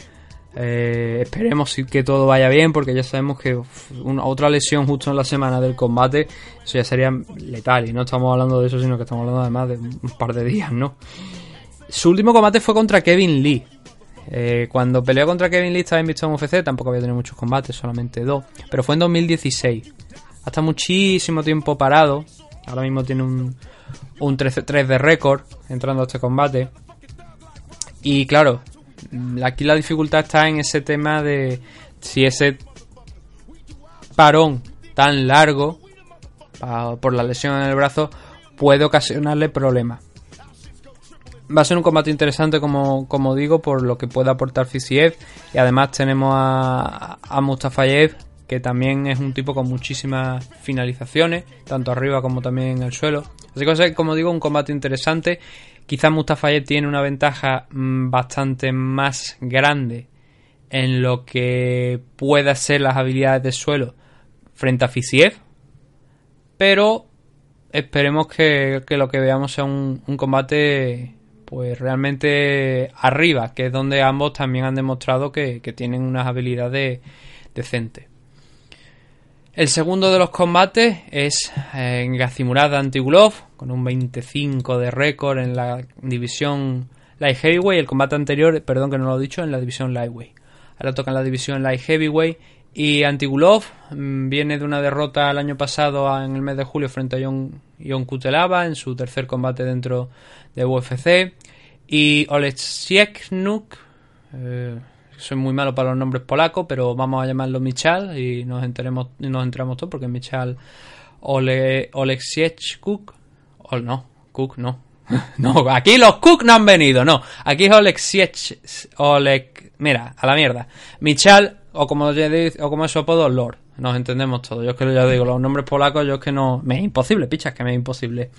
Eh, esperemos que todo vaya bien, porque ya sabemos que una, otra lesión justo en la semana del combate, eso ya sería letal. Y no estamos hablando de eso, sino que estamos hablando además de un par de días, ¿no? Su último combate fue contra Kevin Lee. Eh, cuando peleó contra Kevin Lee estaba invitado en UFC, tampoco había tenido muchos combates, solamente dos. Pero fue en 2016. Hasta muchísimo tiempo parado. Ahora mismo tiene un, un 13-3 de récord entrando a este combate. Y claro, aquí la dificultad está en ese tema de si ese parón tan largo por la lesión en el brazo puede ocasionarle problemas. Va a ser un combate interesante, como, como digo, por lo que puede aportar Fisiev. Y además tenemos a, a Mustafayev, que también es un tipo con muchísimas finalizaciones, tanto arriba como también en el suelo. Así que va a ser, como digo, un combate interesante. Quizás Mustafayev tiene una ventaja mm, bastante más grande en lo que pueda ser las habilidades de suelo frente a Fisiev. Pero esperemos que, que lo que veamos sea un, un combate pues realmente arriba, que es donde ambos también han demostrado que, que tienen unas habilidades decentes. El segundo de los combates es eh, Gazimurad Antigulov, con un 25 de récord en la división Light Heavyweight. El combate anterior, perdón que no lo he dicho, en la división Lightweight. Ahora toca en la división Light Heavyweight. Y Antigulov mm, viene de una derrota el año pasado en el mes de julio frente a John, John Kutelava en su tercer combate dentro de UFC. Y Oleksieknuk, soy muy malo para los nombres polacos, pero vamos a llamarlo Michal y nos enteremos y nos enteramos todos porque Michal Ole, Oleksiechkuk. O no, Cook no. (laughs) no, aquí los Cook no han venido, no. Aquí es Oleksiech. Oleg. Mira, a la mierda. Michal, o como, ya di- o como es su apodo, Lord. Nos entendemos todos. Yo es que ya digo, los nombres polacos, yo es que no. Me es imposible, pichas, que me es imposible.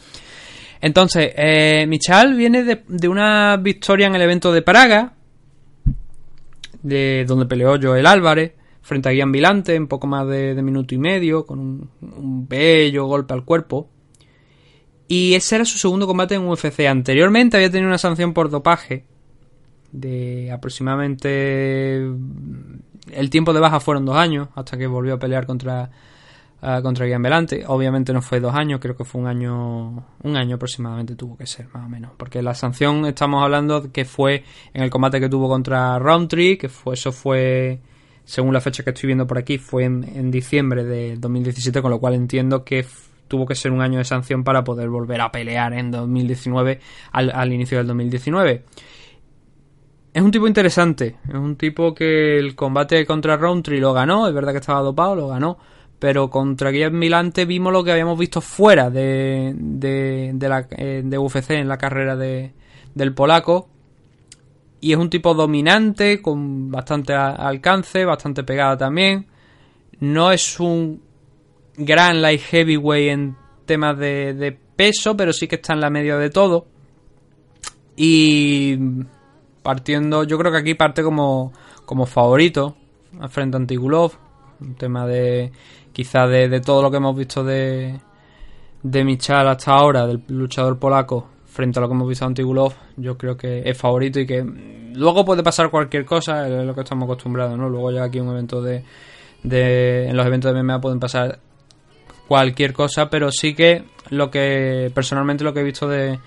Entonces, eh, Michal viene de, de una victoria en el evento de Praga, de donde peleó Joel Álvarez frente a Guian Vilante en poco más de, minuto y medio, con un, un bello golpe al cuerpo. Y ese era su segundo combate en UFC. Anteriormente había tenido una sanción por dopaje de aproximadamente... El tiempo de baja fueron dos años, hasta que volvió a pelear contra, ah, contra Guian Velante. Obviamente no fue dos años, creo que fue un año, un año aproximadamente tuvo que ser, más o menos. Porque la sanción estamos hablando que fue en el combate que tuvo contra Roundtree, que fue, eso fue, según la fecha que estoy viendo por aquí, fue en, diciembre de 2017, con lo cual entiendo que tuvo que ser un año de sanción para poder volver a pelear en 2019, al, al inicio del 2019. Es un tipo interesante. Es un tipo que el combate contra Roundtree lo ganó. Es verdad que estaba dopado, lo ganó. Pero contra Guillermo Milante vimos lo que habíamos visto fuera de, de, la, eh, de UFC en la carrera de, del polaco. Y es un tipo dominante, con bastante alcance, bastante pegada también. No es un gran light heavyweight en temas de, de peso, pero sí que está en la media de todo. Y partiendo, yo creo que aquí parte como, como favorito frente a Antigulov. Un tema de quizá de, de todo lo que hemos visto de, de Michal hasta ahora, del luchador polaco, frente a lo que hemos visto de Antigulov, yo creo que es favorito y que luego puede pasar cualquier cosa, es lo que estamos acostumbrados, ¿no? Luego ya aquí un evento de, de en los eventos de MMA pueden pasar cualquier cosa, pero sí que lo que personalmente lo que he visto de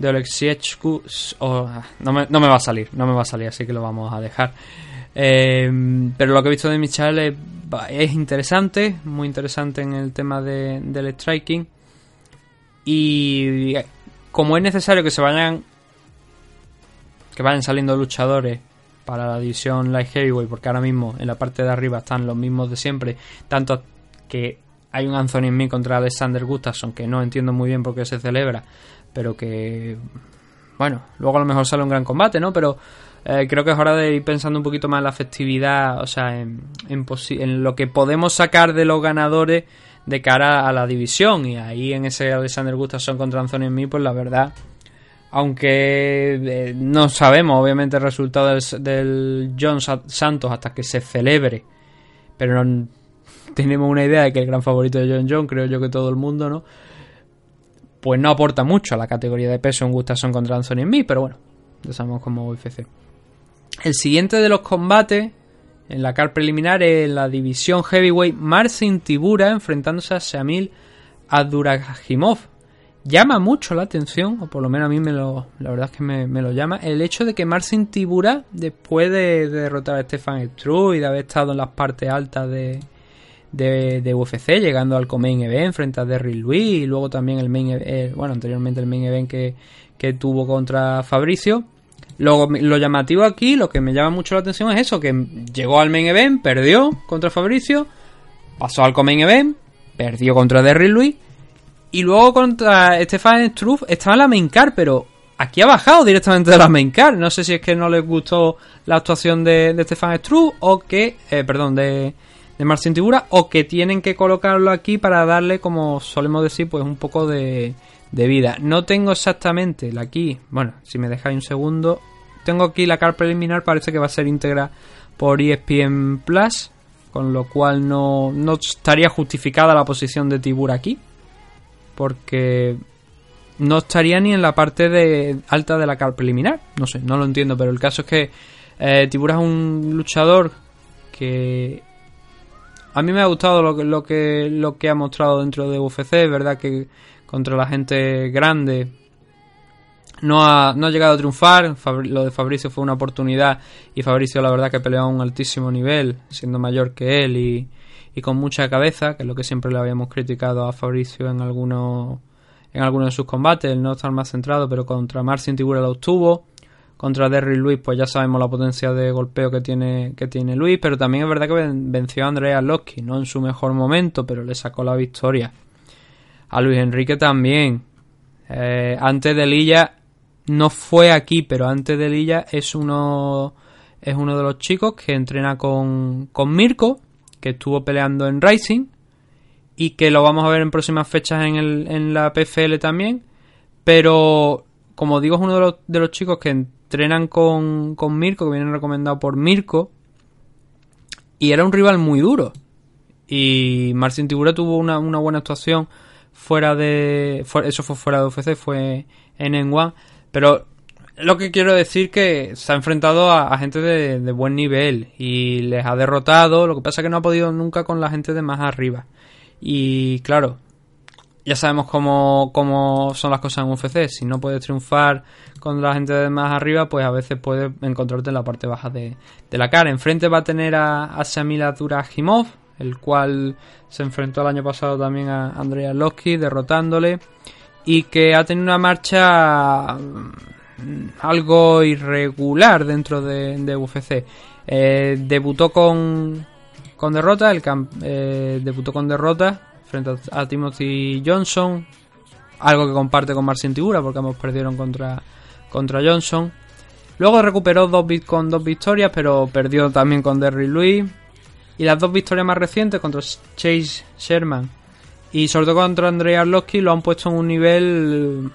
de Oleksiechku oh, no, me, no me va a salir, no me va a salir, así que lo vamos a dejar. Eh, pero lo que he visto de Michal es, interesante, muy interesante en el tema de, del striking. Y como es necesario que se vayan que vayan saliendo luchadores para la división light heavyweight, porque ahora mismo en la parte de arriba están los mismos de siempre, tanto que hay un Anthony Smith contra Alexander Gustafsson que no entiendo muy bien por qué se celebra, pero que, bueno, luego a lo mejor sale un gran combate, ¿no? Pero eh, creo que es hora de ir pensando un poquito más en la festividad, o sea, en, en, en lo que podemos sacar de los ganadores de cara a la división. Y ahí en ese Alexander Gustafsson contra Anthony Smith, pues la verdad, aunque eh, no sabemos obviamente el resultado del, John Sa- Santos hasta que se celebre, pero no- (laughs) tenemos una idea de que el gran favorito de John John, creo yo que todo el mundo, ¿no? Pues no aporta mucho a la categoría de peso en Gustafsson contra Anthony Smith, pero bueno, ya sabemos cómo UFC. El siguiente de los combates en la car preliminar es la división heavyweight Marcin Tibura enfrentándose a Shamil Abduragimov. Llama mucho la atención, o por lo menos a mí me lo, la verdad es que me, lo llama, el hecho de que Marcin Tibura, después de, de derrotar a Stefan Struve y de haber estado en las partes altas de, de, UFC, llegando al main event frente a Derrick Lewis y luego también el main e- eh, bueno, anteriormente el main event que, que tuvo contra Fabricio. Lo, lo llamativo aquí, lo que me llama mucho la atención es eso, que llegó al main event, perdió contra Fabricio, pasó al main event, perdió contra Derrick Lewis y luego contra Stefan Struve estaba en la main card, pero aquí ha bajado directamente de la main card. No sé si es que no les gustó la actuación de, de Stefan Struve o que, eh, perdón, de, de Marcin Tibura, o que tienen que colocarlo aquí para darle, como solemos decir, pues un poco de, de vida. No tengo exactamente la aquí, bueno, si me dejáis un segundo, tengo aquí la card preliminar, parece que va a ser íntegra por ESPN Plus, con lo cual no, no estaría justificada la posición de Tibura aquí porque no estaría ni en la parte de alta de la car preliminar. No sé, no lo entiendo, pero el caso es que eh, Tibura es un luchador que a mí me ha gustado lo que, lo que lo que ha mostrado dentro de UFC, verdad que contra la gente grande no ha, no ha llegado a triunfar, lo de Fabricio fue una oportunidad y Fabricio la verdad que peleó a un altísimo nivel, siendo mayor que él y, y con mucha cabeza, que es lo que siempre le habíamos criticado a Fabricio en algunos en algunos de sus combates, el no estar más centrado, pero contra Marcin Tibura lo obtuvo. Contra Derrick Luis, pues ya sabemos la potencia de golpeo que tiene, que tiene Luis, pero también es verdad que ven- venció a Andrea Arlovski, no en su mejor momento, pero le sacó la victoria. A Luis Enrique también. Eh, antes de Lilla no fue aquí, pero antes de Lilla es uno es uno de los chicos que entrena con, con Mirko, que estuvo peleando en Rising y que lo vamos a ver en próximas fechas en, el, en la PFL también. Pero, como digo, es uno de los, de los chicos que entrenan con, con Mirko, que viene recomendado por Mirko. Y era un rival muy duro. Y Marcin Tibura tuvo una, una buena actuación fuera de. eso fue fuera de UFC, fue en N1. Pero lo que quiero decir que se ha enfrentado a, gente de, buen nivel y les ha derrotado. Lo que pasa es que no ha podido nunca con la gente de más arriba. Y claro, ya sabemos cómo, cómo son las cosas en UFC. Si no puedes triunfar con la gente de más arriba, pues a veces puedes encontrarte en la parte baja de, de la cara. Enfrente va a tener a, a Shamila Duragimov, el cual se enfrentó el año pasado también a Andrei Arlovski, derrotándole. Y que ha tenido una marcha mm, algo irregular dentro de, de UFC. Eh, debutó con, con derrota, el eh, debutó con derrota frente a, Timothy Johnson, algo que comparte con Marcin Tibura porque ambos perdieron contra, contra Johnson. Luego recuperó dos con dos victorias, pero perdió también con Derrick Lewis. Y las dos victorias más recientes contra Chase Sherman y sobre todo contra Andrei Arlovski lo han puesto en un nivel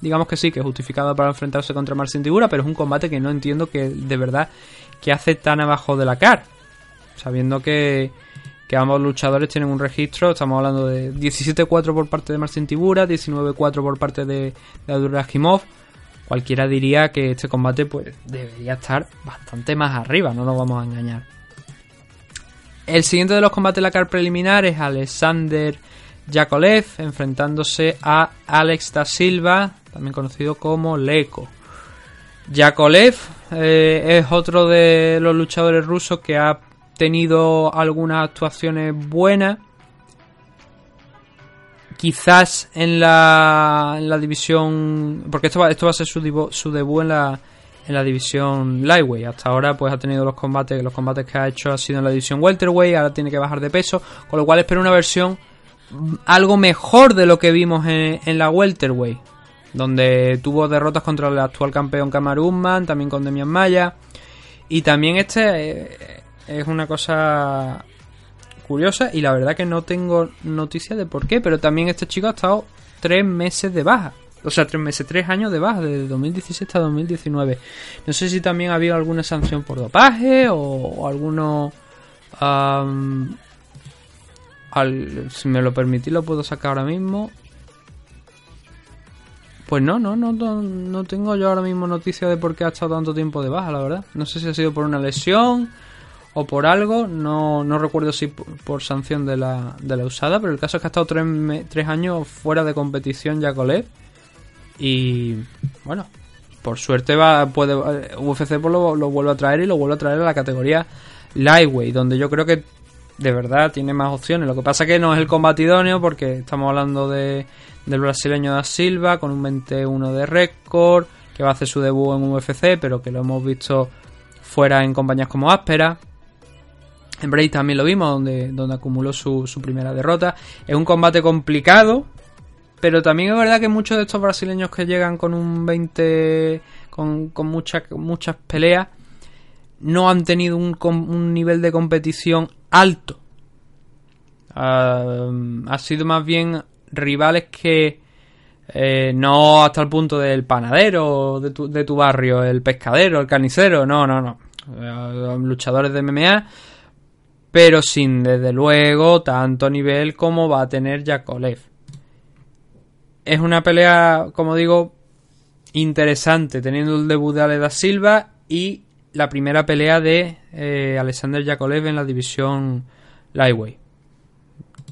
digamos que sí, que justificado para enfrentarse contra Marcin Tibura, pero es un combate que no entiendo que de verdad que hace tan abajo de la car. Sabiendo que, que ambos luchadores tienen un registro, estamos hablando de 17-4 por parte de Marcin Tibura, 19-4 por parte de, de. Cualquiera diría que este combate pues debería estar bastante más arriba, no nos vamos a engañar. El siguiente de los combates de la car preliminar es Alexander Yakolev enfrentándose a Alex da Silva, también conocido como Leko. Yakolev eh, es otro de los luchadores rusos que ha tenido algunas actuaciones buenas. Quizás en la, en la división. Porque esto va, esto va a ser su, su debut en la, en la división lightweight. Hasta ahora pues ha tenido los combates, los combates que ha hecho ha sido en la división welterweight, ahora tiene que bajar de peso, con lo cual espero una versión mm, algo mejor de lo que vimos en, en la welterweight, donde tuvo derrotas contra el actual campeón Kamaru Usman, también con Demian Maya, y también este eh, es una cosa curiosa y la verdad que no tengo noticia de por qué, pero también este chico ha estado tres meses de baja. O sea, tres meses, tres años de baja, desde 2017 hasta 2019. No sé si también ha habido alguna sanción por dopaje o, o alguno... al- si me lo permitís lo puedo sacar ahora mismo. Pues no, no, no, no, tengo yo ahora mismo noticia de por qué ha estado tanto tiempo de baja, la verdad. No sé si ha sido por una lesión o por algo, no, no recuerdo si por, sanción de la, de la usada, pero el caso es que ha estado tres, tres años fuera de competición Yakolev y bueno, por suerte va puede UFC pues lo, lo vuelve a traer y lo vuelve a traer a la categoría lightweight, donde yo creo que de verdad tiene más opciones. Lo que pasa que no es el combate idóneo porque estamos hablando de, del brasileño da Silva con un 21 de récord, que va a hacer su debut en UFC, pero que lo hemos visto fuera en compañías como Áspera. En Bray también lo vimos, donde, donde acumuló su, su primera derrota. Es un combate complicado, pero también es verdad que muchos de estos brasileños que llegan con un 20, con, con muchas, muchas peleas, no han tenido un, un nivel de competición alto. Ah, ha sido más bien rivales que eh, no hasta el punto del panadero de tu, de tu barrio, el pescadero, el carnicero, no, no, no. Eh, luchadores de MMA, pero sin desde luego tanto nivel como va a tener Yakolev. Es una pelea, como digo, interesante, teniendo el debut de Ale da Silva y la primera pelea de eh, Alexander Yakolev en la división Lightweight.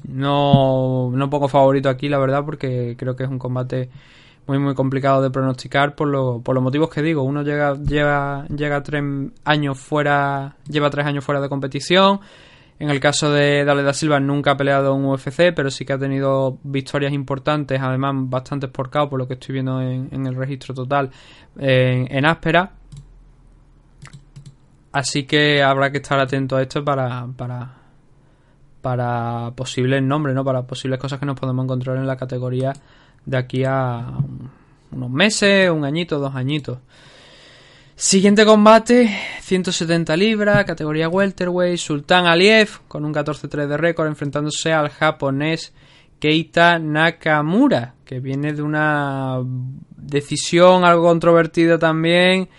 No, no pongo favorito aquí, la verdad, porque creo que es un combate muy muy complicado de pronosticar por, lo- por los motivos que digo. Uno llega, lleva, llega tres años fuera, lleva tres años fuera de competición. En el caso de Dale da Silva nunca ha peleado en UFC, pero sí que ha tenido victorias importantes, además bastantes por KO, por lo que estoy viendo en, el registro total en, en áspera. Así que habrá que estar atento a esto para, para, para posibles nombres, ¿no? Para posibles cosas que nos podemos encontrar en la categoría de aquí a unos meses, un añito, dos añitos. Siguiente combate, 170 libras, categoría welterweight, Sultan Aliev con un 14-3 de récord enfrentándose al japonés Keita Nakamura, que viene de una decisión algo controvertida también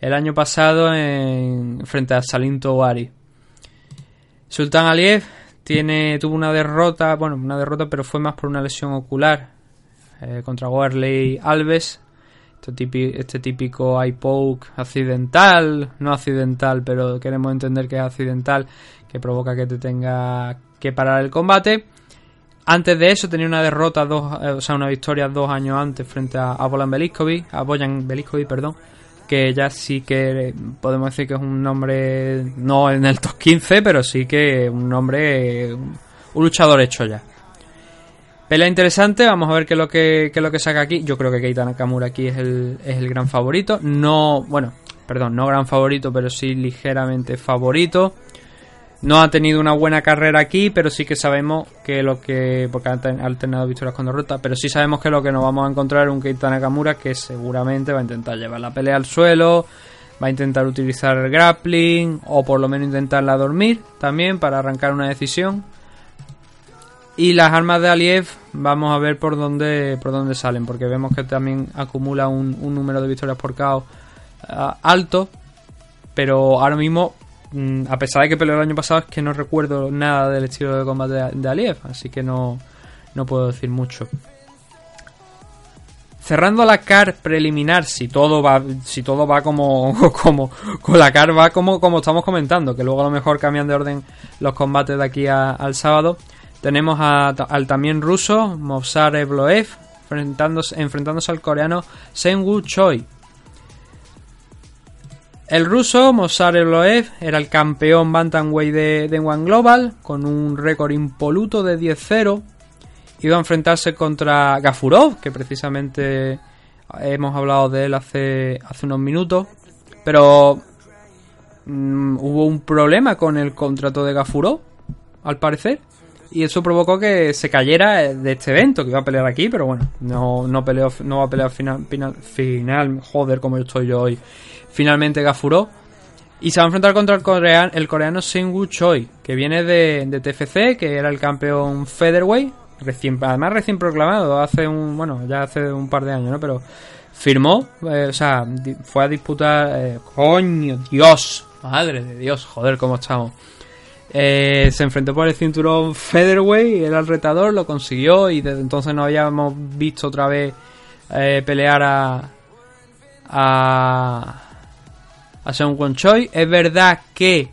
el año pasado en frente a Salim Towari. Sultan Aliev tiene tuvo una derrota, bueno, una derrota, pero fue más por una lesión ocular eh, contra Warley Alves. Este típico, este típico poke accidental, no accidental, pero queremos entender que es accidental, que provoca que te tenga que parar el combate. Antes de eso tenía una derrota, dos, eh, o sea, una victoria dos años antes frente a, a Beliskovic, a Bojan Beliskovic, perdón, que ya sí que podemos decir que es un nombre, no en el top 15, pero sí que un nombre, un luchador hecho ya. Pelea interesante, vamos a ver qué es lo que, qué es lo que saca aquí. Yo creo que Keita Nakamura aquí es el, es el gran favorito. No, bueno, perdón, no gran favorito, pero sí ligeramente favorito. No ha tenido una buena carrera aquí, pero sí que sabemos que lo que. Porque ha alternado victorias con derrotas, pero sí sabemos que lo que nos vamos a encontrar es un Keita Nakamura que seguramente va a intentar llevar la pelea al suelo, va a intentar utilizar el grappling, o por lo menos intentarla dormir también para arrancar una decisión. Y las armas de Aliev, vamos a ver por dónde, por dónde salen, porque vemos que también acumula un, un número de victorias por KO ah, alto, pero ahora mismo, mm, a pesar de que peleó el año pasado, es que no recuerdo nada del estilo de combate de, de Aliev, así que no, no puedo decir mucho. Cerrando la car preliminar, si todo va, si todo va como, (laughs) como, con la car va como, como estamos comentando, que luego a lo mejor cambian de orden los combates de aquí al sábado. Tenemos al también ruso Movsar Evloev enfrentándose, al coreano Senwoo Choi. El ruso Movsar Evloev era el campeón bantamweight de, de One Global con un récord impoluto de 10-0. Iba a enfrentarse contra Gafurov, que precisamente hemos hablado de él hace, hace unos minutos. Pero mm, hubo un problema con el contrato de Gafuro, al parecer. Y eso provocó que se cayera eh, de este evento, que iba a pelear aquí, pero bueno, no, no, peleó, no va a pelear final, final, final, joder, como estoy yo hoy. Finalmente Gafuro. Y se va a enfrentar contra el coreano, el coreano Seung Choi, que viene de, de TFC, que era el campeón Featherweight, recién, además recién proclamado, hace un, bueno, ya hace un par de años, ¿no? Pero firmó, eh, o sea, fue a disputar, eh, coño, Dios, madre de Dios, joder, cómo estamos. Eh, se enfrentó por el cinturón Featherweight, era el retador, lo consiguió y desde entonces no habíamos visto otra vez eh, pelear a a a Seung Won Choi. Es verdad que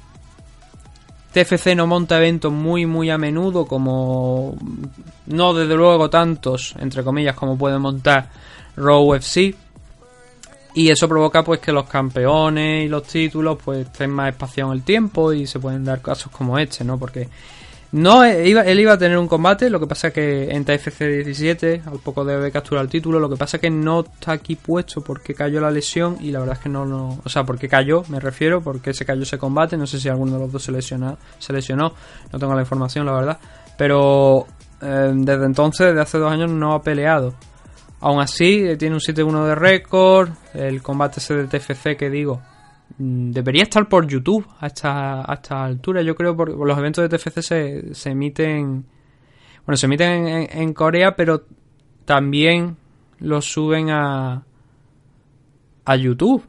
TFC no monta eventos muy muy a menudo como no desde luego tantos entre comillas como puede montar Raw UFC y eso provoca pues que los campeones y los títulos pues estén más espaciados en el tiempo y se pueden dar casos como este, ¿no? Porque no eh, iba, él iba a tener un combate, lo que pasa que en TFC 17 al poco de haber capturado el título, lo que pasa que no está aquí puesto porque cayó la lesión y la verdad es que no lo, o sea, porque cayó, me refiero, porque se cayó ese combate, no sé si alguno de los dos se lesionó, se lesionó, no tengo la información, la verdad, pero eh, desde entonces, desde hace dos años no ha peleado. Aún así, eh, tiene un 7-1 de récord. El combate ese de TFC que digo. mm, Debería estar por YouTube a esta, altura. Yo creo porque los eventos de TFC se, se emiten. Bueno, se emiten en, Corea, pero también los suben a. a YouTube.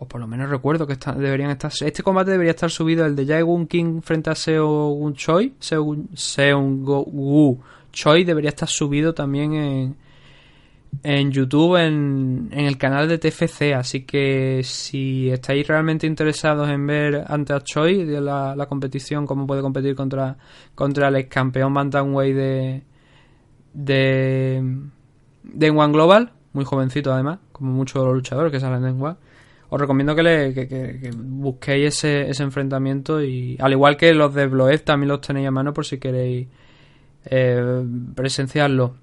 O por lo menos recuerdo que está- deberían estar. Este combate debería estar subido el de Jaegun King frente a Seung Choi. Seung, Seung Choi debería estar subido también en, en YouTube en, en el canal de TFC. Así que si estáis realmente interesados en ver ante a Choi de la, la competición, cómo puede competir contra, contra el ex campeón Bantamweight de, de, de One Global, muy jovencito además, como muchos de los luchadores que salen de One. Os recomiendo que, le, busquéis ese, ese enfrentamiento y al igual que los de Bloed también los tenéis a mano por si queréis eh, presenciarlo.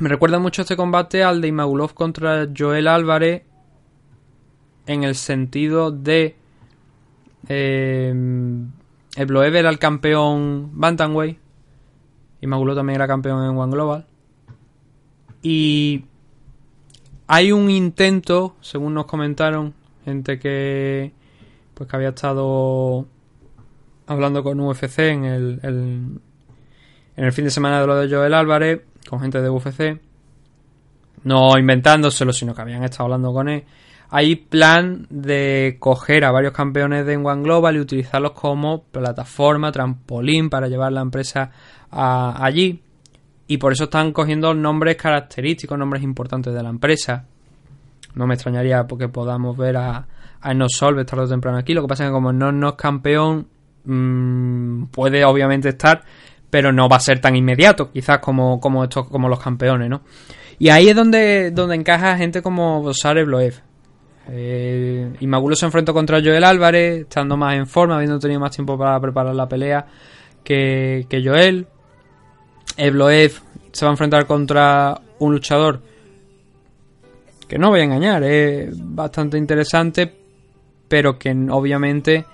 Me recuerda mucho este combate al de Imagulov contra Joel Álvarez en el sentido de eh, el Bloev era el campeón Bantamweight Imagulov también era campeón en One Global. Y hay un intento, según nos comentaron, gente que pues que había estado hablando con UFC en el, el- en el fin de semana de lo de Joel Álvarez, con gente de UFC, no inventándoselo, sino que habían estado hablando con él. Hay plan de coger a varios campeones de One Global y utilizarlos como plataforma, trampolín para llevar la empresa a- allí. Y por eso están cogiendo nombres característicos, nombres importantes de la empresa. No me extrañaría porque podamos ver a, a Enos Solves tarde o temprano aquí. Lo que pasa es que como no no es campeón, mm, puede obviamente estar, pero no va a ser tan inmediato, quizás como, como estos, como los campeones, ¿no? Y ahí es donde, donde encaja gente como Sare Bloev. Eh, se enfrentó contra Joel Álvarez, estando más en forma, habiendo tenido más tiempo para preparar la pelea que, que Joel. Evloev se va a enfrentar contra un luchador que no voy a engañar, es bastante interesante, pero que obviamente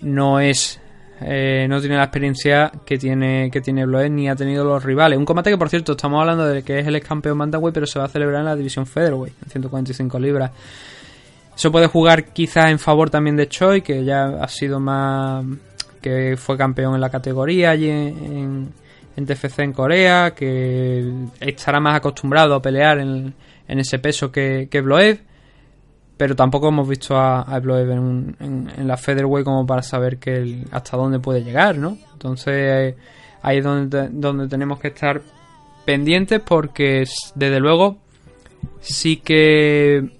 no es eh, no tiene la experiencia que tiene que tiene Bloed ni ha tenido los rivales. Un combate que por cierto estamos hablando de que es el ex campeón Bantamweight, pero se va a celebrar en la división Featherweight, en 145 libras. Eso puede jugar quizás en favor también de Choi, que ya ha sido más que fue campeón en la categoría allí en TFC en Corea, que estará más acostumbrado a pelear en, en ese peso que, que Bloed, pero tampoco hemos visto a, a en, en, en la Featherweight como para saber que el- hasta dónde puede llegar, ¿no? Entonces ahí es donde, donde tenemos que estar pendientes porque desde luego sí que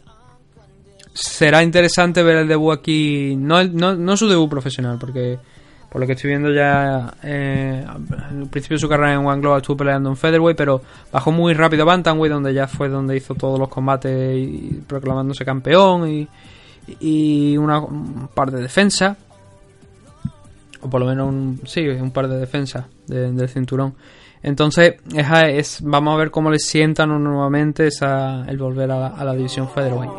será interesante ver el debut aquí, no, no, no su debut profesional, porque por lo que estoy viendo ya eh, al principio de su carrera en One Global estuvo peleando en Featherweight, pero bajó muy rápido a Bantamweight, donde ya fue donde hizo todos los combates y proclamándose campeón y, y una, un par de defensas, o por lo menos un, sí, un par de defensas de- del cinturón. Entonces, es, es- vamos a ver cómo le sientan nuevamente esa, el volver a la, a la división Featherweight.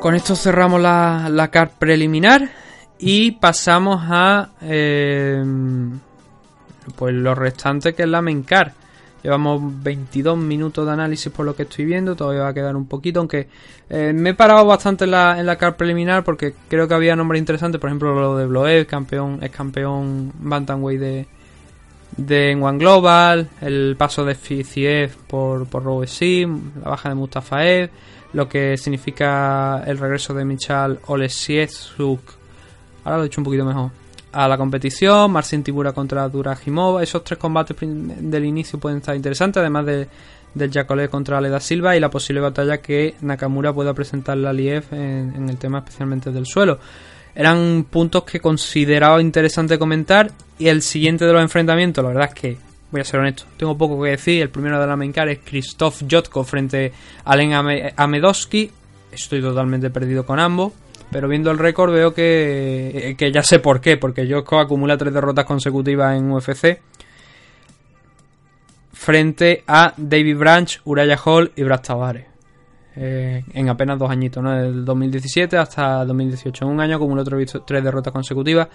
Con esto cerramos la, la card preliminar y pasamos a eh, pues lo restante que es la main card. Llevamos 22 minutos de análisis por lo que estoy viendo, todavía va a quedar un poquito, aunque eh, me he parado bastante en la, en la card preliminar porque creo que había nombres interesantes, por ejemplo lo de Bloev, campeón, es campeón Bantamweight de, de One Global, el paso de Ficiev por, por la baja de Mustafaev, lo que significa el regreso de Michal Olesiezuk, ahora lo he dicho un poquito mejor, a la competición, Marcin Tibura contra Durajimova, esos tres combates del inicio pueden estar interesantes, además de, del Jacolé contra Leda Silva y la posible batalla que Nakamura pueda presentar a Liev en, en el tema especialmente del suelo. Eran puntos que consideraba interesante comentar y el siguiente de los enfrentamientos, la verdad es que voy a ser honesto, tengo poco que decir. El primero de la main es Krzysztof Jotko frente a Ame- Amedowski. Estoy totalmente perdido con ambos. Pero viendo el récord veo que, que ya sé por qué. Porque Jotko acumula tres derrotas consecutivas en UFC. Frente a David Branch, Uraya Hall y Brad Tavares. Eh, en apenas dos añitos, ¿no? Del 2017 hasta 2018. En un año acumuló tres derrotas consecutivas.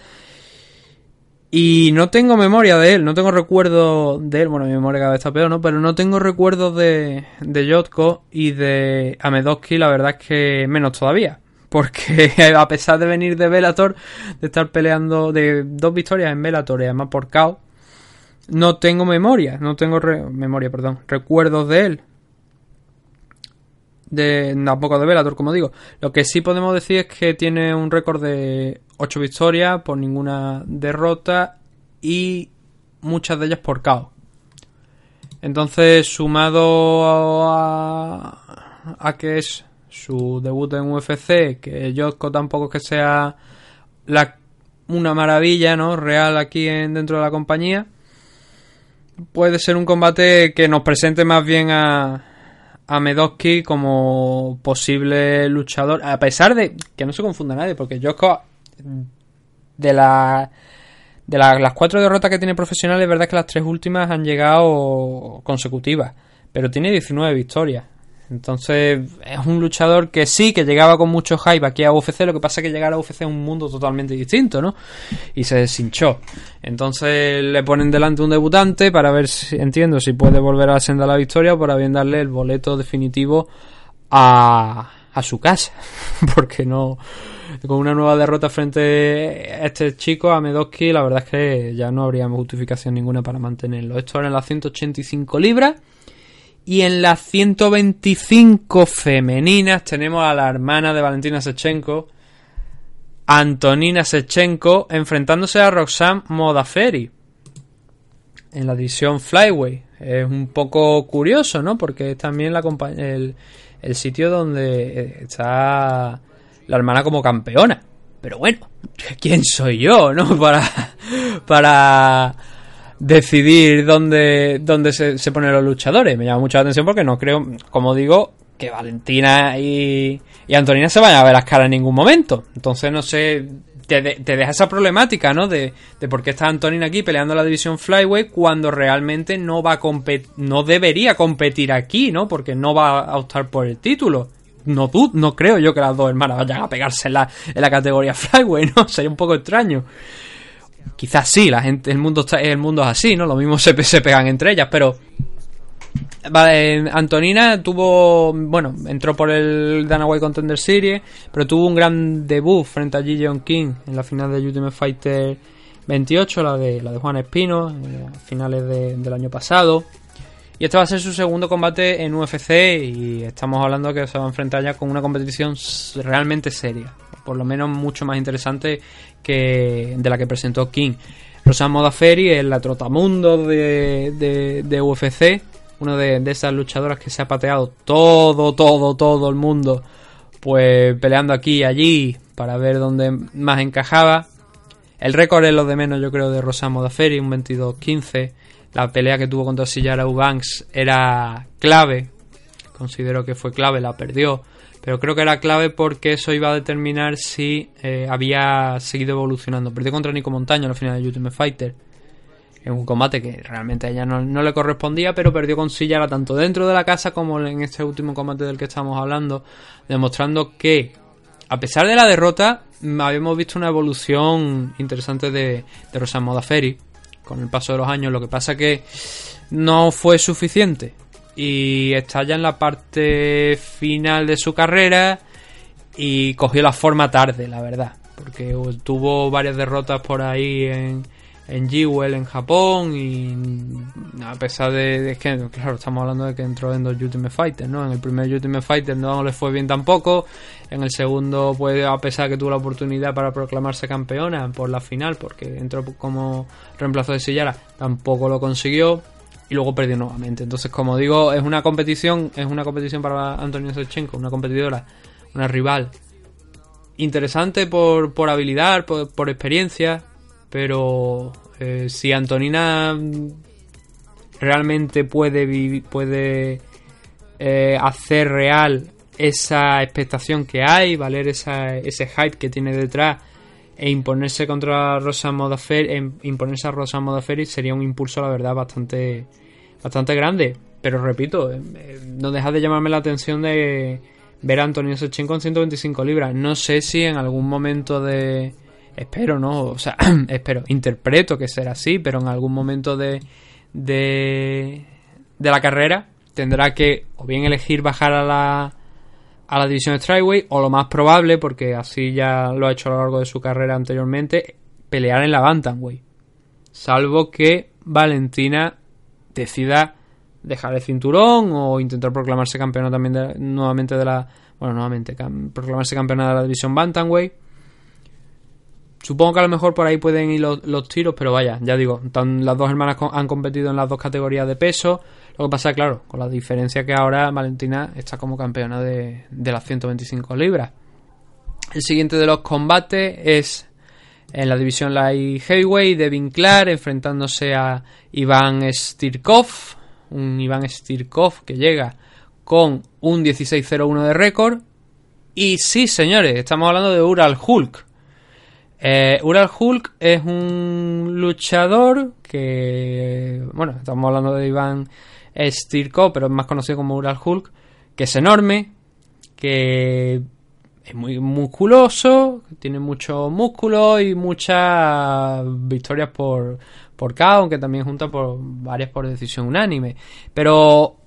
Y no tengo memoria de él, no tengo recuerdo de él. Bueno, mi memoria cada vez está peor, ¿no? Pero no tengo recuerdos de, de Jotko y de Amedowski, la verdad es que menos todavía. (laughs) Porque a pesar de venir de Bellator, de estar peleando de dos victorias en Bellator y además por KO, no tengo memoria, no tengo re- memoria, perdón, recuerdos de él. De, tampoco de Bellator, como digo. Lo que sí podemos decir es que tiene un récord de 8 victorias por ninguna derrota y muchas de ellas por KO. Entonces, sumado a, a que es su debut en UFC, que Jotko tampoco es que sea una maravilla, ¿no? Real aquí en, dentro de la compañía. Puede ser un combate que nos presente más bien a, a Medowski como posible luchador. A pesar de que no se confunda nadie, porque Jotko de la de la- las cuatro derrotas que tiene profesionales, es verdad que las tres últimas han llegado consecutivas, pero tiene 19 victorias. Entonces es un luchador que sí, que llegaba con mucho hype aquí a UFC, lo que pasa es que llegar a UFC es un mundo totalmente distinto, ¿no? Y se deshinchó. Entonces le ponen delante un debutante para ver si, entiendo, si puede volver a la senda de la victoria o para bien darle el boleto definitivo a, a su casa. (laughs) Porque no, con una nueva derrota frente a este chico, a Medowski, la verdad es que ya no habría justificación ninguna para mantenerlo. Esto era en las 185 libras. Y en las 125 femeninas tenemos a la hermana de Valentina Sechenko, Antonina Sechenko, enfrentándose a Roxanne Modaferi en la división Flyway. Es un poco curioso, ¿no? Porque es también la el, el sitio donde eh, está la hermana como campeona. Pero bueno, (laughs) ¿quién soy yo, no? (laughs) Para, para decidir dónde, dónde se, se ponen los luchadores. Me llama mucho la atención porque no creo, como digo, que Valentina y, y Antonina se vayan a ver las caras en ningún momento. Entonces, no sé, te, te deja esa problemática, ¿no? De, de por qué está Antonina aquí peleando la división Flyway cuando realmente no va a competir, no debería competir aquí, ¿no? Porque no va a optar por el título. No, tú, no creo yo que las dos hermanas vayan a pegarse en la, en la categoría (laughs) Flyway, ¿no? Sería un poco extraño. Quizás sí, la gente, el mundo está, el mundo es así, ¿no? Lo mismo se, se pegan entre ellas, pero Vale, eh, Antonina tuvo, bueno, entró por el Dana White Contender Series, pero tuvo un gran debut frente a Ji Yeon King en la final de Ultimate Fighter 28, la de la de Juan Espino, eh, a finales de- del año pasado. Y este va a ser su segundo combate en UFC y estamos hablando que se va a enfrentar ya con una competición realmente seria, por lo menos mucho más interesante que de la que presentó King. Rosan Modaferi es la trotamundo de, de, de UFC, una de, esas luchadoras que se ha pateado todo, todo, todo el mundo, pues peleando aquí y allí para ver dónde más encajaba. El récord es lo de menos, yo creo, de Rosan Modaferi, un 22-15. La pelea que tuvo contra Sillara Eubanks era clave. Considero que fue clave, la perdió. Pero creo que era clave porque eso iba a determinar si eh, había seguido evolucionando. Perdió contra Nico Montaño en la final de Ultimate Fighter. En un combate que realmente a ella no, le correspondía, pero perdió con Sillara tanto dentro de la casa como en este último combate del que estamos hablando, demostrando que, a pesar de la derrota, mm, habíamos visto una evolución interesante de, de Rosan Modafferi con el paso de los años. Lo que pasa que no fue suficiente y está ya en la parte final de su carrera y cogió la forma tarde, la verdad, porque tuvo varias derrotas por ahí en, en Jewel en Japón y a pesar de, que, claro, estamos hablando de que entró en dos Ultimate Fighter, ¿no? En el primer Ultimate Fighter no le fue bien tampoco, en el segundo, pues a pesar de que tuvo la oportunidad para proclamarse campeona por la final, porque entró como reemplazo de Sillara, tampoco lo consiguió y luego perdió nuevamente. Entonces, como digo, es una competición, es una competición para Antonio Shevchenko, una competidora, una rival interesante por, por habilidad, por, por experiencia, pero eh, si Antonina realmente puede puede eh, hacer real esa expectación que hay, valer esa, ese hype que tiene detrás e imponerse contra Rosa Modafferi, em- imponerse a Rosa Modafferi sería un impulso, la verdad, bastante, bastante grande. Pero repito, eh, eh, no deja de llamarme la atención de ver a Antonio Sechenko en 125 libras. No sé si en algún momento de... Espero, ¿no? O sea, (clears throat) espero, interpreto que será así, pero en algún momento de, de, de la carrera tendrá que o bien elegir bajar a la, a la división Strikeway o lo más probable, porque así ya lo ha hecho a lo largo de su carrera anteriormente, pelear en la Bantamweight. Salvo que Valentina decida dejar el cinturón o intentar proclamarse campeona también de- nuevamente de la... Bueno, nuevamente, proclamarse campeona de la división Bantamweight. Supongo que a lo mejor por ahí pueden ir los, tiros, pero vaya, ya digo, las dos hermanas han competido en las dos categorías de peso. Lo que pasa, claro, con la diferencia que ahora Valentina está como campeona de, de las 125 libras. El siguiente de los combates es en la división Light Heavyweight, Devin Clark enfrentándose a Iván Stirkov. Un Iván Stirkov que llega con un 16-0-1 de récord. Y sí, señores, estamos hablando de Ural Hulk. Eh, Ural Hulk es un luchador que, bueno, estamos hablando de Iván Stirkov, pero es más conocido como Ural Hulk, que es enorme, que es muy musculoso, tiene mucho músculo y muchas victorias por, por KO, aunque también junta por varias por decisión unánime. Pero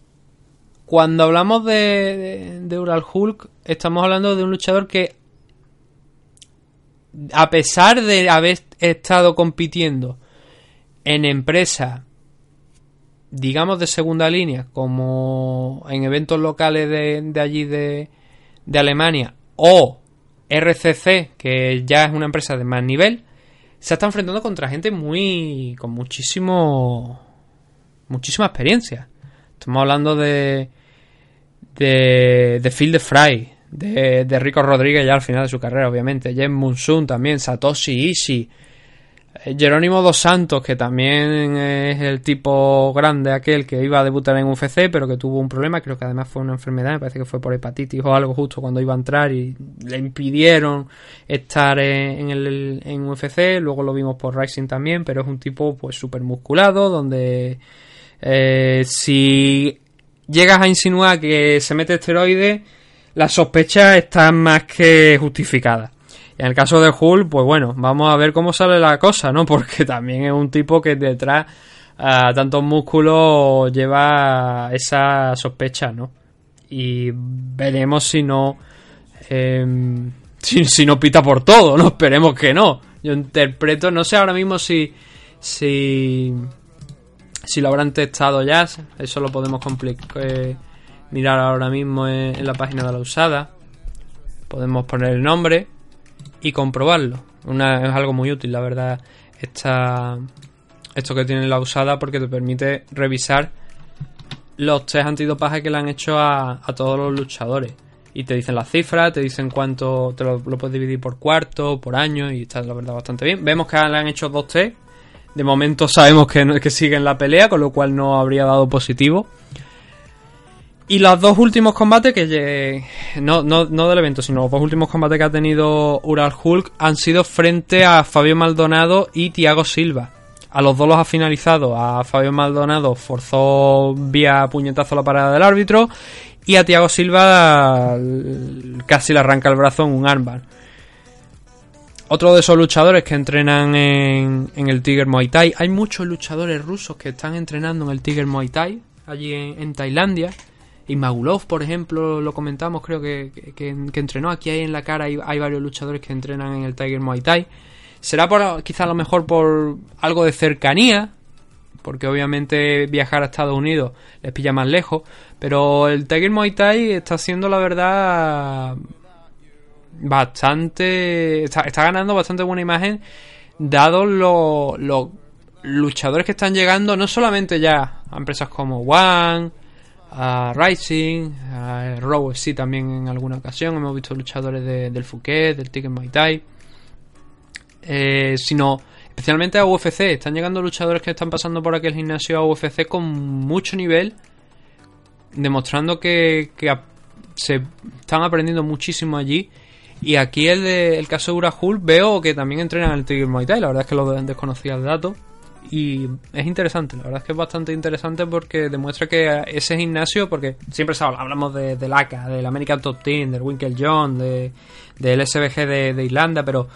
cuando hablamos de, de, de Ural Hulk, estamos hablando de un luchador que a pesar de haber estado compitiendo en empresas, digamos de segunda línea, como en eventos locales de, de allí de, de Alemania, o RCC, que ya es una empresa de más nivel, se está enfrentando contra gente muy. con muchísimo. muchísima experiencia. Estamos hablando de. de. de Phil Fry, de, Rico Rodríguez ya al final de su carrera, obviamente. Jen Munsun también, Satoshi Ishii. eh, Jerónimo Dos Santos, que también es el tipo grande aquel que iba a debutar en UFC, pero que tuvo un problema, creo que además fue una enfermedad, me parece que fue por hepatitis o algo justo cuando iba a entrar y le impidieron estar en, en el en UFC, luego lo vimos por Rising también, pero es un tipo pues súper musculado, donde eh, si llegas a insinuar que se mete esteroides, las sospechas están más que justificadas. Y en el caso de Hulk, pues bueno, vamos a ver cómo sale la cosa, ¿no? (laughs) Porque también es un tipo que detrás a tantos músculos lleva esa sospecha, ¿no? Y veremos si no. em, si, si no pita por todo, ¿no? (laughs) Esperemos que no. Yo interpreto, no sé ahora mismo si. Si. Si lo habrán testado ya, eso lo podemos compli- eh, mirar ahora mismo en, la página de la usada. Podemos poner el nombre y comprobarlo. Una, es algo muy útil, la verdad, esta, esto que tiene la usada porque te permite revisar los test antidopaje que le han hecho a, todos los luchadores. Y te dicen las cifras, te dicen cuánto, te lo, puedes dividir por cuarto, por año, y está la verdad bastante bien. Vemos que le han hecho dos test. De momento sabemos que, que sigue la pelea, con lo cual no habría dado positivo. Y los dos últimos combates que no, no, del evento, sino los dos últimos combates que ha tenido Ural Hulk han sido frente a Fabio Maldonado y Thiago Silva. A los dos los ha finalizado. A Fabio Maldonado forzó vía puñetazo la parada del árbitro. Y a Thiago Silva casi le arranca el brazo en un armbar. Otro de esos luchadores que entrenan en, en el Tiger Muay Thai. Hay muchos luchadores rusos que están entrenando en el Tiger Muay Thai, allí en Tailandia. Imagulov, por ejemplo, lo comentamos, creo que, que, entrenó. Aquí hay en la cara hay, varios luchadores que entrenan en el Tiger Muay Thai. Será por, quizá a lo mejor por algo de cercanía, porque obviamente viajar a Estados Unidos les pilla más lejos. Pero el Tiger Muay Thai está haciendo, la verdad, bastante. Está, ganando bastante buena imagen, dado los luchadores que están llegando, no solamente ya a empresas como One, a Rising, a Raw sí también en alguna ocasión. Hemos visto luchadores de- del Phuket, del Ticket Muay Thai, eh, sino especialmente a UFC. Están llegando luchadores que están pasando por aquel gimnasio a UFC con mucho nivel, demostrando que, que se están aprendiendo muchísimo allí. Y aquí el, de, el caso de Urahul veo que también entrenan en el Tiger Muay Thai. La verdad es que lo de- desconocía el dato. Y es interesante, la verdad es que es bastante interesante porque demuestra que ese gimnasio, porque siempre habla- hablamos de, del ACA, del American Top Team, del Winkle John, de, del SBG de, de Irlanda, pero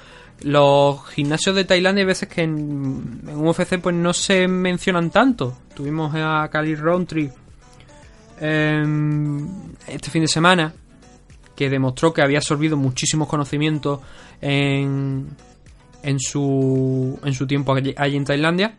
los gimnasios de Tailandia hay veces que en, en UFC pues no se mencionan tanto. Tuvimos a Cali Roundtree em, este fin de semana que demostró que había absorbido muchísimos conocimientos en, en su en su tiempo allí, allí en Tailandia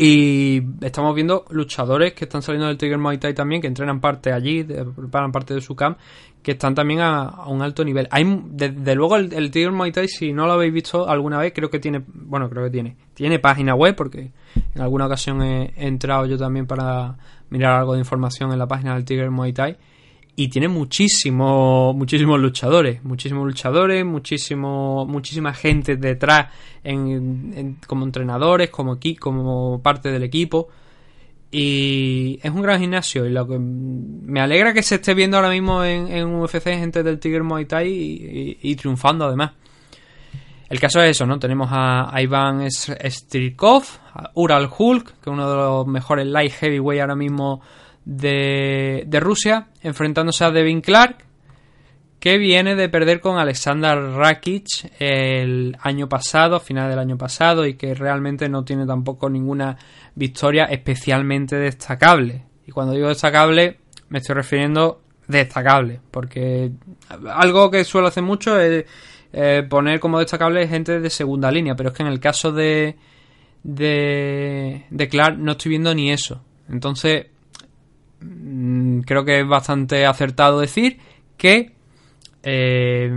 y estamos viendo luchadores que están saliendo del Tiger Muay Thai también que entrenan parte allí preparan parte de su camp que están también a, a un alto nivel. Hay desde luego el, el Tiger Muay Thai si no lo habéis visto alguna vez creo que tiene bueno creo que tiene tiene página web porque en alguna ocasión he, he entrado yo también para mirar algo de información en la página del Tiger Muay Thai y tiene muchísimos muchísimos luchadores muchísimos luchadores muchísimo muchísima gente detrás en, en- como entrenadores como como parte del equipo y es un gran gimnasio y lo que me alegra que se esté viendo ahora mismo en, en UFC gente del Tiger Muay Thai y, triunfando además el caso es eso, ¿no? Tenemos a, a Iván Strikov, a Ural Hulk, que es uno de los mejores light heavyweight ahora mismo de, de Rusia, enfrentándose a Devin Clark, que viene de perder con Alexander Rakic el año pasado, a final del año pasado, y que realmente no tiene tampoco ninguna victoria especialmente destacable. Y cuando digo destacable, me estoy refiriendo destacable, porque algo que suelo hacer mucho es eh, poner como destacable gente de segunda línea, pero es que en el caso de, de, de Clark no estoy viendo ni eso. Entonces, creo que es bastante acertado decir que eh,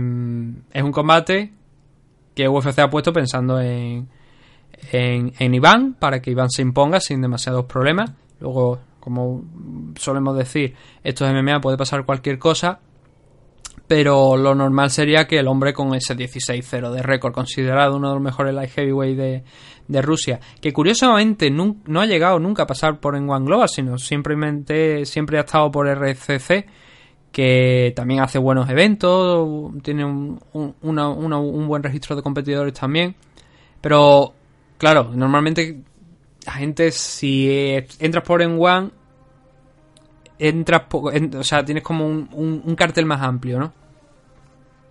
es un combate que UFC ha puesto pensando en, en, en Iván para que Iván se imponga sin demasiados problemas. Luego, como solemos decir, esto es MMA, puede pasar cualquier cosa, pero lo normal sería que el hombre con ese 16-0 de récord, considerado uno de los mejores light heavyweight de, de Rusia, que curiosamente no ha llegado nunca a pasar por en One Global, sino simplemente siempre ha estado por RCC, que también hace buenos eventos, tiene un, un- buen registro de competidores también, pero claro, normalmente la gente si entras por en One entras en- o sea tienes como un, un- un cartel más amplio no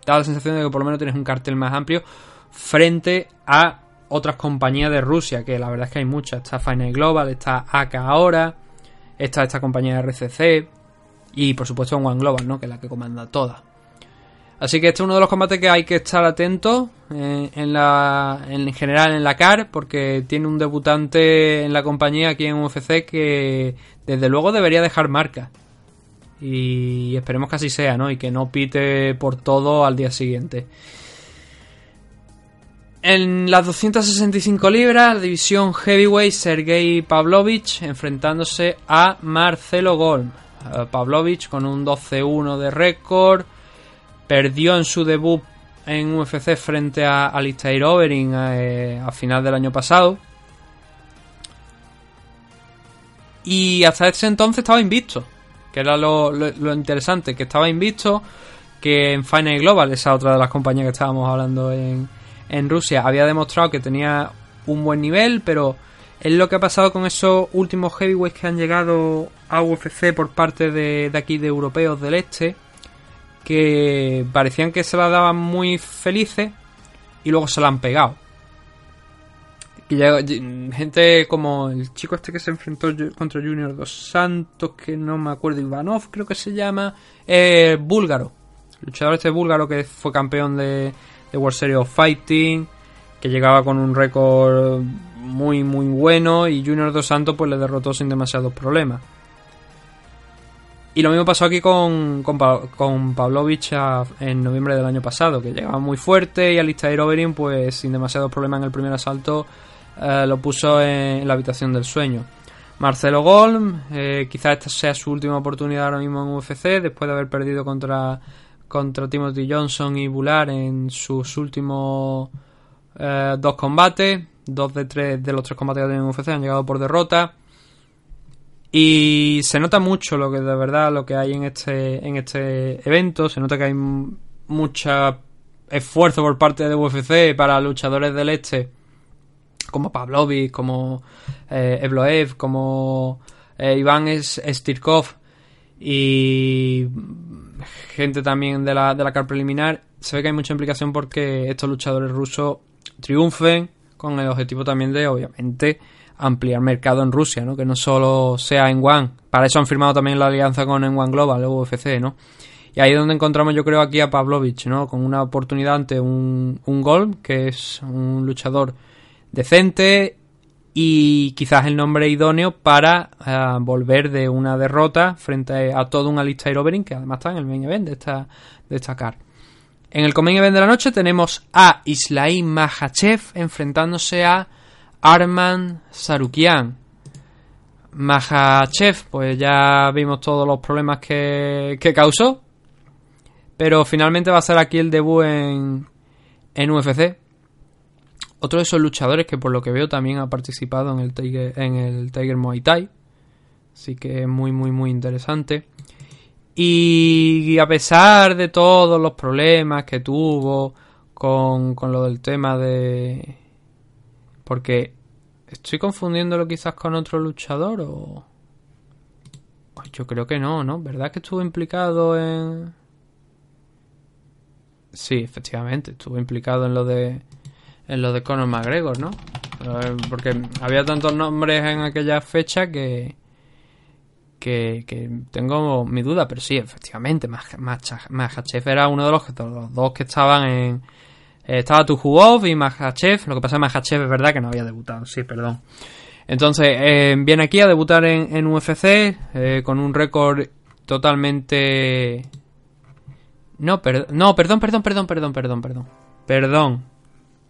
da la sensación de que por lo menos tienes un cartel más amplio frente a otras compañías de Rusia que la verdad es que hay muchas. Está Final Global está AK ahora está esta compañía de RCC y por supuesto One Global no que es la que comanda todas. Así que este es uno de los combates que hay que estar atento eh, en la en general en la CAR porque tiene un debutante en la compañía aquí en UFC que desde luego debería dejar marca. Y esperemos que así sea, ¿no? Y que no pite por todo al día siguiente. En las 265 libras, la división heavyweight, Sergei Pavlovich enfrentándose a Marcelo Golm. Eh, Pavlovich con un 12-1 de récord, perdió en su debut en UFC frente a Alistair Overeem eh, a final del año pasado. Y hasta ese entonces estaba invicto. que era lo, lo- lo interesante, que estaba invisto, que en Final Global, esa otra de las compañías que estábamos hablando en, en Rusia, había demostrado que tenía un buen nivel, pero es lo que ha pasado con esos últimos heavyweights que han llegado a UFC por parte de, de aquí de europeos del este, que parecían que se la daban muy felices y luego se la han pegado. Y llega- y- gente como el chico este que se enfrentó contra Junior Dos Santos, que no me acuerdo, Ivanov creo que se llama, eh, búlgaro. Luchador este búlgaro que fue campeón de, de World Series of Fighting, que llegaba con un récord muy muy bueno y Junior Dos Santos pues le derrotó sin demasiados problemas. Y lo mismo pasó aquí con, con, Pa- con Pavlovich en noviembre del año pasado, que llegaba muy fuerte y Alistair Overeem, pues sin demasiados problemas en el primer asalto, eh, lo puso en, la habitación del sueño. Marcelo Golm, eh, quizás esta sea su última oportunidad ahora mismo en UFC, después de haber perdido contra, contra Timothy Johnson y Bular en sus últimos eh, dos combates. Dos de tres de los tres combates que tenido en UFC han llegado por derrota. Y se nota mucho lo que de verdad lo que hay en este en este evento, se nota que hay mucho esfuerzo por parte de UFC para luchadores del este como Pavlovich, como eh, Evloev, como eh, Iván Stirkov y gente también de la, de la car preliminar, se ve que hay mucha implicación porque estos luchadores rusos triunfen con el objetivo también de, obviamente, ampliar mercado en Rusia, ¿no? Que no solo sea en One. Para eso han firmado también la alianza con en One Global, el UFC, ¿no? Y ahí es donde encontramos, yo creo, aquí a Pavlovich, ¿no? Con una oportunidad ante un, un gol, que es un luchador decente y quizás el nombre idóneo para eh, volver de una derrota frente a todo un Alistair Overeem, que además está en el main event de esta, de esta card. En el main event de la noche tenemos a Islaim Mahachev enfrentándose a Arman Sarukian. Mahachev, pues ya vimos todos los problemas que, que causó. Pero finalmente va a ser aquí el debut en, en UFC. Otro de esos luchadores que por lo que veo también ha participado en el Tiger, en el Tiger Muay Thai. Así que es muy, muy, muy interesante. Y a pesar de todos los problemas que tuvo con, con lo del tema de... Porque estoy confundiéndolo quizás con otro luchador o... Pues yo creo que no, ¿no? ¿Verdad que estuvo implicado en... Sí, efectivamente, estuvo implicado en lo de... En lo de Conor McGregor, ¿no? Eh, Porque había tantos nombres en aquella fecha que que, tengo mi duda, pero sí, efectivamente, Mahachev era uno de los, los dos que estaban en... eh, estaba Tukhugov y Mahachev, lo que pasa es que Mahachev es verdad que no había debutado, sí, perdón. Entonces, eh, viene aquí a debutar en, UFC con un récord totalmente... No, per- no, perdón, perdón, perdón, perdón, perdón, perdón. Perdón.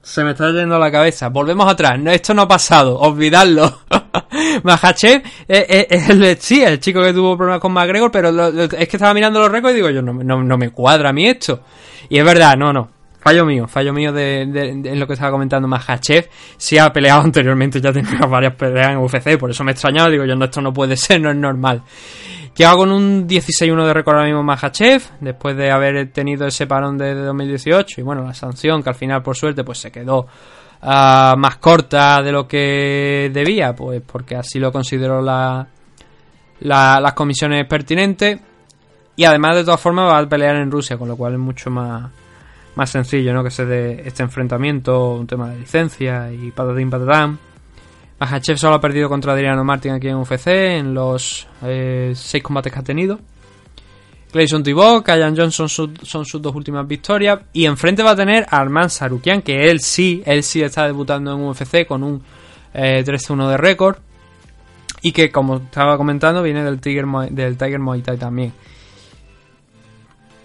Se me está yendo la cabeza. Volvemos atrás. No, esto no ha pasado. Olvidadlo. (laughs) Mahachev eh, eh, es el, sí, el chico que tuvo problemas con McGregor, pero lo- es que estaba mirando los récords y digo yo, no, no, no me cuadra a mí esto. Y es verdad, no, no. Fallo mío, fallo mío de, lo que estaba comentando Mahachev. Sí ha peleado (laughs) anteriormente, ya tenía varias peleas en UFC, por eso me extrañaba, digo yo, no, esto no puede ser, no es normal. Llega con un 16-1 de récord ahora mismo Mahachev, después de haber tenido ese parón de, de 2018 y bueno, la sanción que al final por suerte pues se quedó ah, más corta de lo que debía, pues porque así lo consideró la- las comisiones pertinentes y además de todas formas va a pelear en Rusia, con lo cual es mucho más, más sencillo, ¿no? Que se dé este enfrentamiento, un tema de licencia y patatín patatán. Mahachev solo ha perdido contra Adriano Martin aquí en UFC en los eh, seis combates que ha tenido. Clayson Tibok, Kyan Johnson son sus dos últimas victorias. Y enfrente va a tener a Arman Sarukian, que él sí, él sí está debutando en UFC con un eh, 13-1 de récord. Y que, como estaba comentando, viene del Tiger, del Tiger Muay Thai también.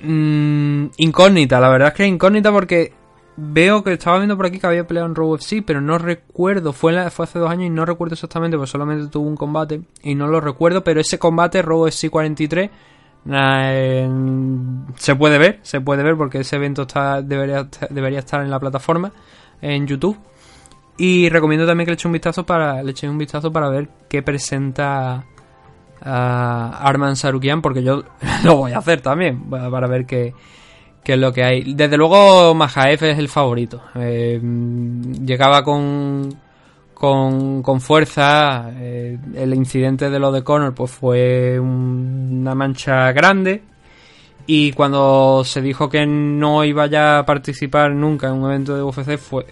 Mm, incógnita, la verdad es que es incógnita porque veo que estaba viendo por aquí que había peleado en Raw UFC, pero no recuerdo, fue, la- fue hace dos años y no recuerdo exactamente, pues solamente tuvo un combate y no lo recuerdo, pero ese combate, Raw UFC 43, na- eh, se puede ver, se puede ver porque ese evento está debería, debería estar en la plataforma, en YouTube. Y recomiendo también que le eche un vistazo para, le eche un vistazo para ver qué presenta a Arman Sarukian porque yo (laughs) lo voy a hacer también para ver qué, qué es lo que hay. Desde luego Mahaef es el favorito. Eh, llegaba con, con, con fuerza. eh, el incidente de lo de Conor pues fue un- una mancha grande. Y cuando se dijo que no iba ya a participar nunca en un evento de UFC fue...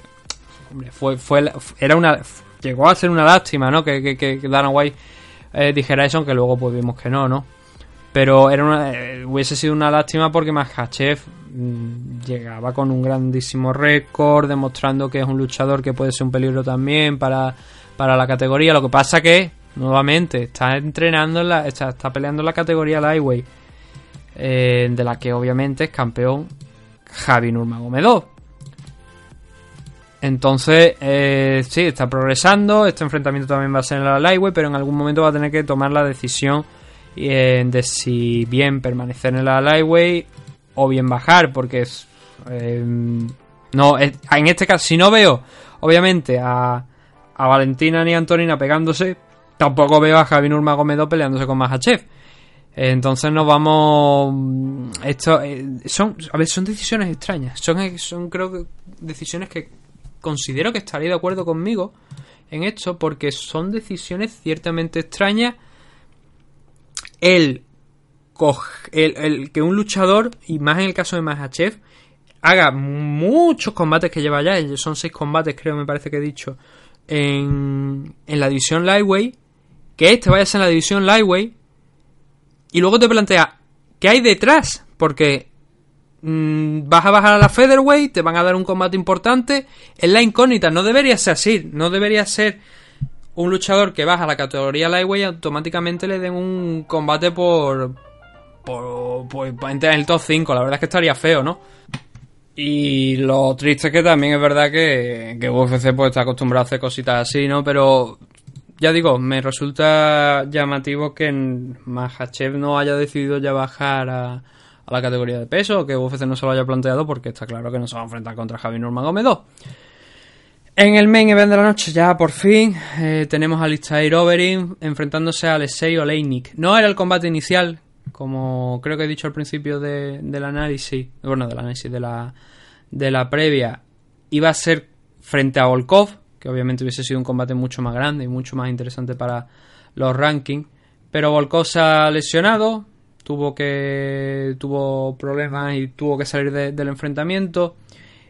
Hombre, fue, fue, era una... Llegó a ser una lástima, ¿no? Que, que, que, que Dana White eh, dijera eso, aunque luego pues vimos que no, ¿no? Pero era una, hubiese sido una lástima porque Makhachev llegaba con un grandísimo récord, demostrando que es un luchador que puede ser un peligro también para, para la categoría. Lo que pasa que, nuevamente, está entrenando, en la, está, está peleando en la categoría Lightweight, eh, de la que obviamente es campeón Javi Nurmagomedov. Entonces, eh, sí, está progresando. Este enfrentamiento también va a ser en la Lightweight, pero en algún momento va a tener que tomar la decisión eh, de si bien permanecer en la Lightweight o bien bajar, porque es, eh, no, en este caso, si no veo, obviamente, a, a Valentina ni a Antonina pegándose, tampoco veo a Javi Nurmagomedov peleándose con Mahachev. Entonces nos vamos. Esto eh, son, a ver, son decisiones extrañas. Son, son creo que decisiones que considero que estaría de acuerdo conmigo en esto porque son decisiones ciertamente extrañas. El, que un luchador, y más en el caso de Mahachev, haga muchos combates que lleva ya, son seis combates creo, me parece que he dicho, en, en la división Lightweight, que este vaya a ser la división Lightweight, y luego te plantea, ¿qué hay detrás? Porque mm, vas a bajar a la Featherweight, te van a dar un combate importante, es la incógnita, no debería ser así, no debería ser un luchador que baja a la categoría Lightweight automáticamente le den un combate por... por, por, por entrar en el top 5, la verdad es que estaría feo, ¿no? Y lo triste es que también es verdad que, que UFC pues está acostumbrado a hacer cositas así, ¿no? Pero ya digo, me resulta llamativo que Mahachev no haya decidido ya bajar a, a la categoría de peso, que UFC no se lo haya planteado porque está claro que no se va a enfrentar contra Javi Nurmagomedov. En el main event de la noche ya por fin eh, tenemos a Listair Overeem enfrentándose a Alexei Oleinik. No era el combate inicial, como creo que he dicho al principio de- del análisis, bueno, del análisis de la, de la previa, iba a ser frente a Volkov, que obviamente hubiese sido un combate mucho más grande y mucho más interesante para los rankings, pero Volkov se ha lesionado, tuvo que tuvo problemas y tuvo que salir de- del enfrentamiento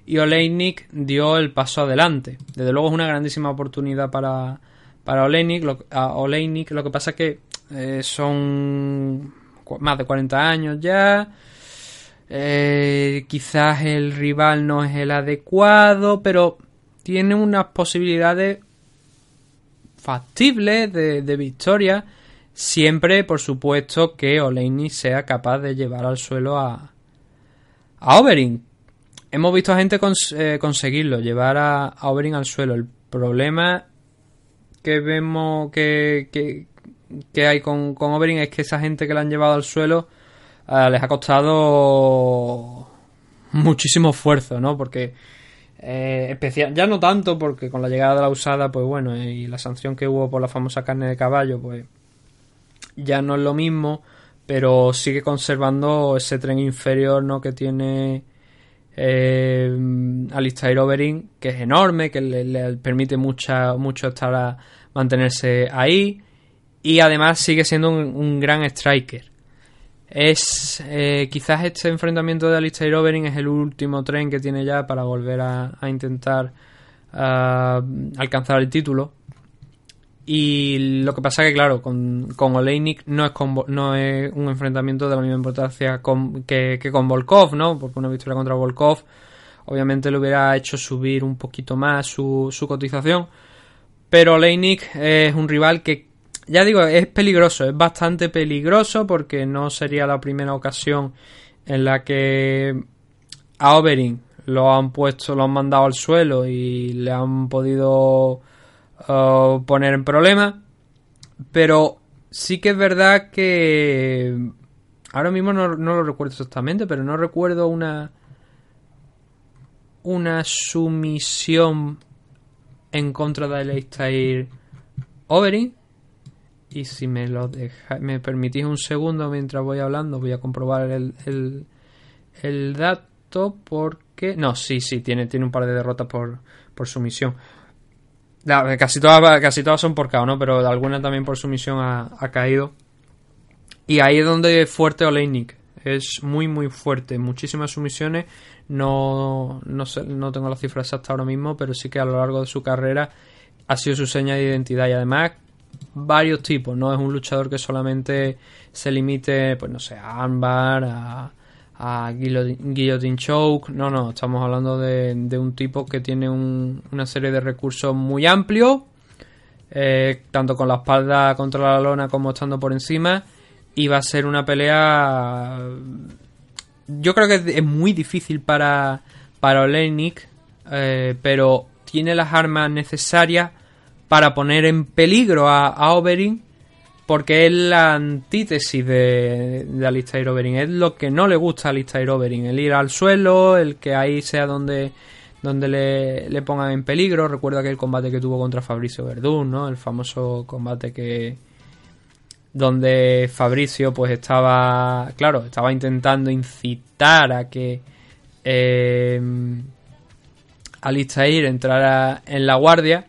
y Oleinik dio el paso adelante. Desde luego es una grandísima oportunidad para, para Oleinik. Lo, Oleinik. Lo que pasa es que eh, son más de 40 años ya. Eh, quizás el rival no es el adecuado, pero tiene unas posibilidades factibles de, de victoria. Siempre, por supuesto, que Oleinik sea capaz de llevar al suelo a, a. Hemos visto a gente eh, conseguirlo, llevar a, a al suelo. El problema que vemos que, que, que hay con, con Overeem es que esa gente que la han llevado al suelo eh, les ha costado muchísimo esfuerzo, ¿no? Porque eh, especial, ya no tanto porque con la llegada de la usada, pues bueno, eh, y la sanción que hubo por la famosa carne de caballo, pues ya no es lo mismo, pero sigue conservando ese tren inferior, ¿no? Que tiene Alistair Overeem, que es enorme, que le, le permite mucha, mucho estar a mantenerse ahí y además sigue siendo un, gran striker. Es eh, quizás este enfrentamiento de Alistair Overeem es el último tren que tiene ya para volver a, intentar alcanzar el título. Y lo que pasa que, claro, con, con Oleinik no es, con no es un enfrentamiento de la misma importancia que, que con Volkov, ¿no? Porque una victoria contra Volkov obviamente le hubiera hecho subir un poquito más su, su cotización. Pero Oleinik es un rival que, ya digo, es peligroso, es bastante peligroso porque no sería la primera ocasión en la que a Overeem lo han puesto, lo han mandado al suelo y le han podido uh, poner en problemas. Pero sí que es verdad que ahora mismo no, lo recuerdo exactamente, pero no recuerdo una una sumisión en contra de Alistair Overeem Y si me lo deja, me permitís un segundo mientras voy hablando, voy a comprobar el, el, dato porque... No, sí, sí, tiene, tiene un par de derrotas por, por sumisión. Casi, todas, casi todas son por KO, ¿no? Pero alguna también por sumisión ha, ha caído. Y ahí es donde es fuerte Oleinik. Es muy, muy fuerte. Muchísimas sumisiones. No, no, sé, no tengo la cifra exacta ahora mismo, pero sí que a lo largo de su carrera ha sido su seña de identidad. Y además, varios tipos. No es un luchador que solamente se limite, pues no sé, a armbar, a, a guillo- guillotine choke. No, no. Estamos hablando de, un tipo que tiene un- una serie de recursos muy amplios. eh, tanto con la espalda contra la lona como estando por encima. Y va a ser una pelea. Yo creo que es muy difícil para, para Oleinik, eh, pero tiene las armas necesarias para poner en peligro a, a Oberyn, porque es la antítesis de, de Alistair Oberyn. Es lo que no le gusta a Alistair Oberyn: el ir al suelo, el que ahí sea donde, donde le, le pongan en peligro. Recuerda que el combate que tuvo contra Fabricio Verdún, ¿no? El famoso combate que, donde Fabricio pues estaba, claro, estaba intentando incitar a que eh, Alistair entrara en la guardia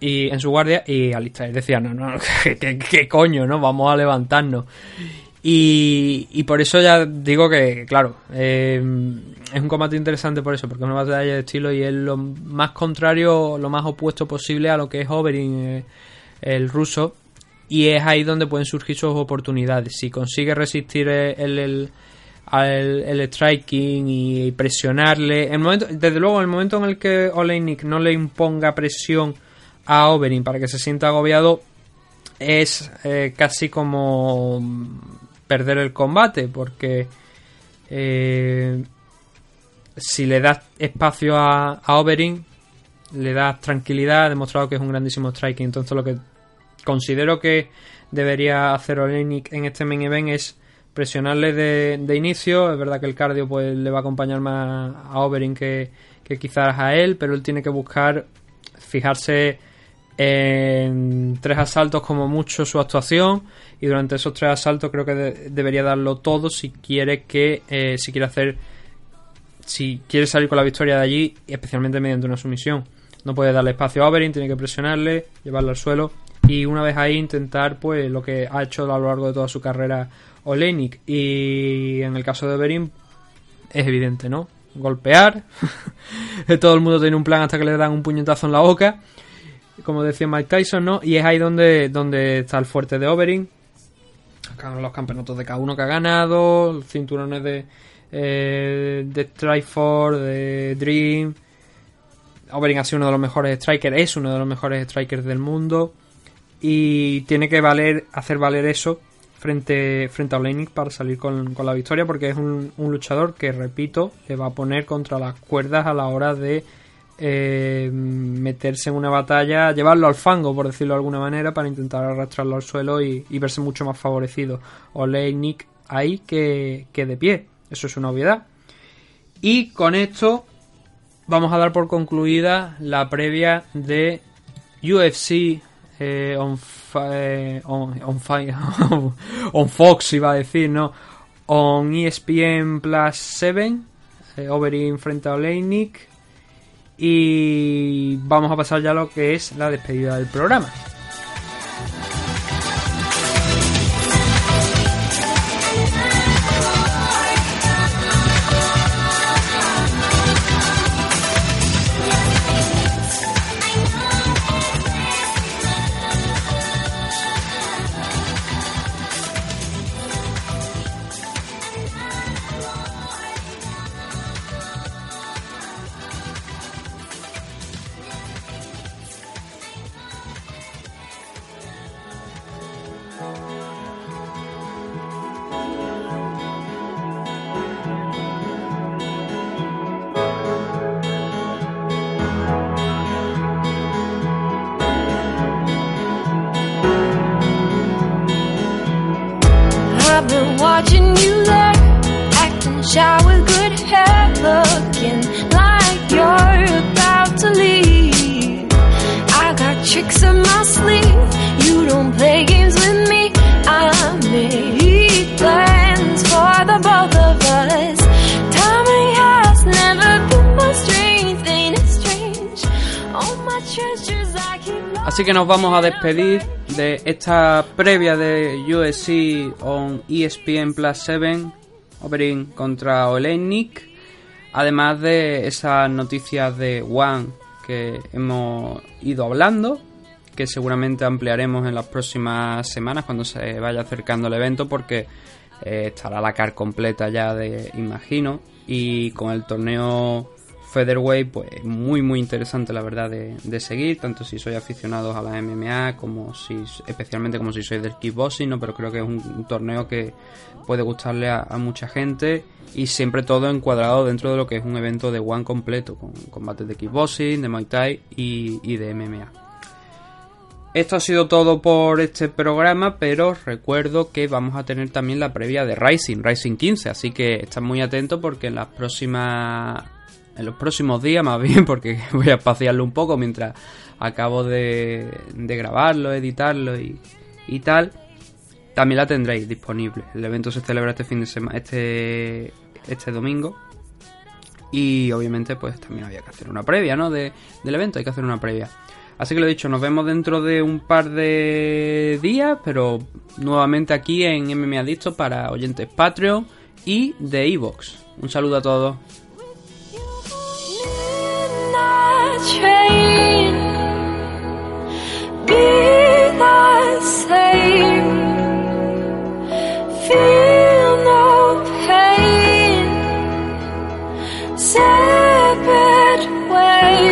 y en su guardia y Alistair decía, no, no, (laughs) ¿qué, qué- coño, no? Vamos a levantarnos. Y, y por eso ya digo que, claro, eh, es un combate interesante por eso, porque es una batalla de estilo y es lo más contrario, lo más opuesto posible a lo que es Oberyn, eh, el ruso, y es ahí donde pueden surgir sus oportunidades. Si consigue resistir el, el, el striking y presionarle, el momento, desde luego, en el momento en el que Oleinik no le imponga presión a Oberyn para que se sienta agobiado, es eh, casi como perder el combate, porque eh, si le das espacio a, a le das tranquilidad, ha demostrado que es un grandísimo striking. Entonces, lo que considero que debería hacer Olenik en este main event es presionarle de, de inicio. Es verdad que el cardio pues le va a acompañar más a Oberyn que, que quizás a él, pero él tiene que buscar fijarse en tres asaltos como mucho su actuación y durante esos tres asaltos creo que de- debería darlo todo si quiere que eh, si quiere hacer si quiere salir con la victoria de allí especialmente mediante una sumisión. No puede darle espacio a Oberyn tiene que presionarle llevarlo al suelo y una vez ahí intentar pues lo que ha hecho a lo largo de toda su carrera Olenik y en el caso de Oberyn es evidente no golpear. (laughs) Todo el mundo tiene un plan hasta que le dan un puñetazo en la boca como decía Mike Tyson, ¿no? Y es ahí donde, donde está el fuerte de. Acá los campeonatos de K1 que ha ganado, cinturones de, eh, de Strikeforce, de Dream. Oberyn ha sido uno de los mejores strikers, es uno de los mejores strikers del mundo. Y tiene que valer, hacer valer eso frente, frente a Oleinik para salir con, con la victoria, porque es un luchador que, repito, le va a poner contra las cuerdas a la hora de eh, meterse en una batalla, llevarlo al fango, por decirlo de alguna manera, para intentar arrastrarlo al suelo y, y verse mucho más favorecido. Oleinik ahí que, que de pie, eso es una obviedad. Y con esto vamos a dar por concluida la previa de UFC eh, on, eh, on, on fi- (laughs) on Fox, iba a decir, ¿no? On ESPN Plus 7, eh, Oberyn frente a. Y vamos a pasar ya a lo que es la despedida del programa. watching you there, acting shy with. I got tricks up my sleeve. You don't play games with me. I made plans for the both of us. Timing has never. Así que nos vamos a despedir esta previa de USC on ESPN Plus 7, Opening contra Olenik, además de esas noticias de One que hemos ido hablando, que seguramente ampliaremos en las próximas semanas cuando se vaya acercando el evento, porque eh, estará la car completa ya de imagino, y con el torneo Featherweight, pues muy muy interesante la verdad de, seguir, tanto si sois aficionados a la MMA como si especialmente como si sois del kickboxing, ¿no? pero creo que es un, torneo que puede gustarle a, mucha gente y siempre todo encuadrado dentro de lo que es un evento de one completo, con combates de kickboxing, de Muay Thai y, y de MMA. Esto ha sido todo por este programa, pero recuerdo que vamos a tener también la previa de Rising, Rising 15, así que estad muy atentos porque en las próximas en los próximos días más bien, (laughs) porque voy a espaciarlo un poco mientras acabo de, de grabarlo, editarlo y, y tal, también la tendréis disponible. El evento se celebra este fin de semana, este, este domingo. Y obviamente pues también había que hacer una previa, ¿no? De, del evento, hay que hacer una previa. Así que lo he dicho, nos vemos dentro de un par de días, pero nuevamente aquí en MMA Adicto para oyentes Patreon y de Evox. Un saludo a todos. train be the same feel no pain. Separate ways.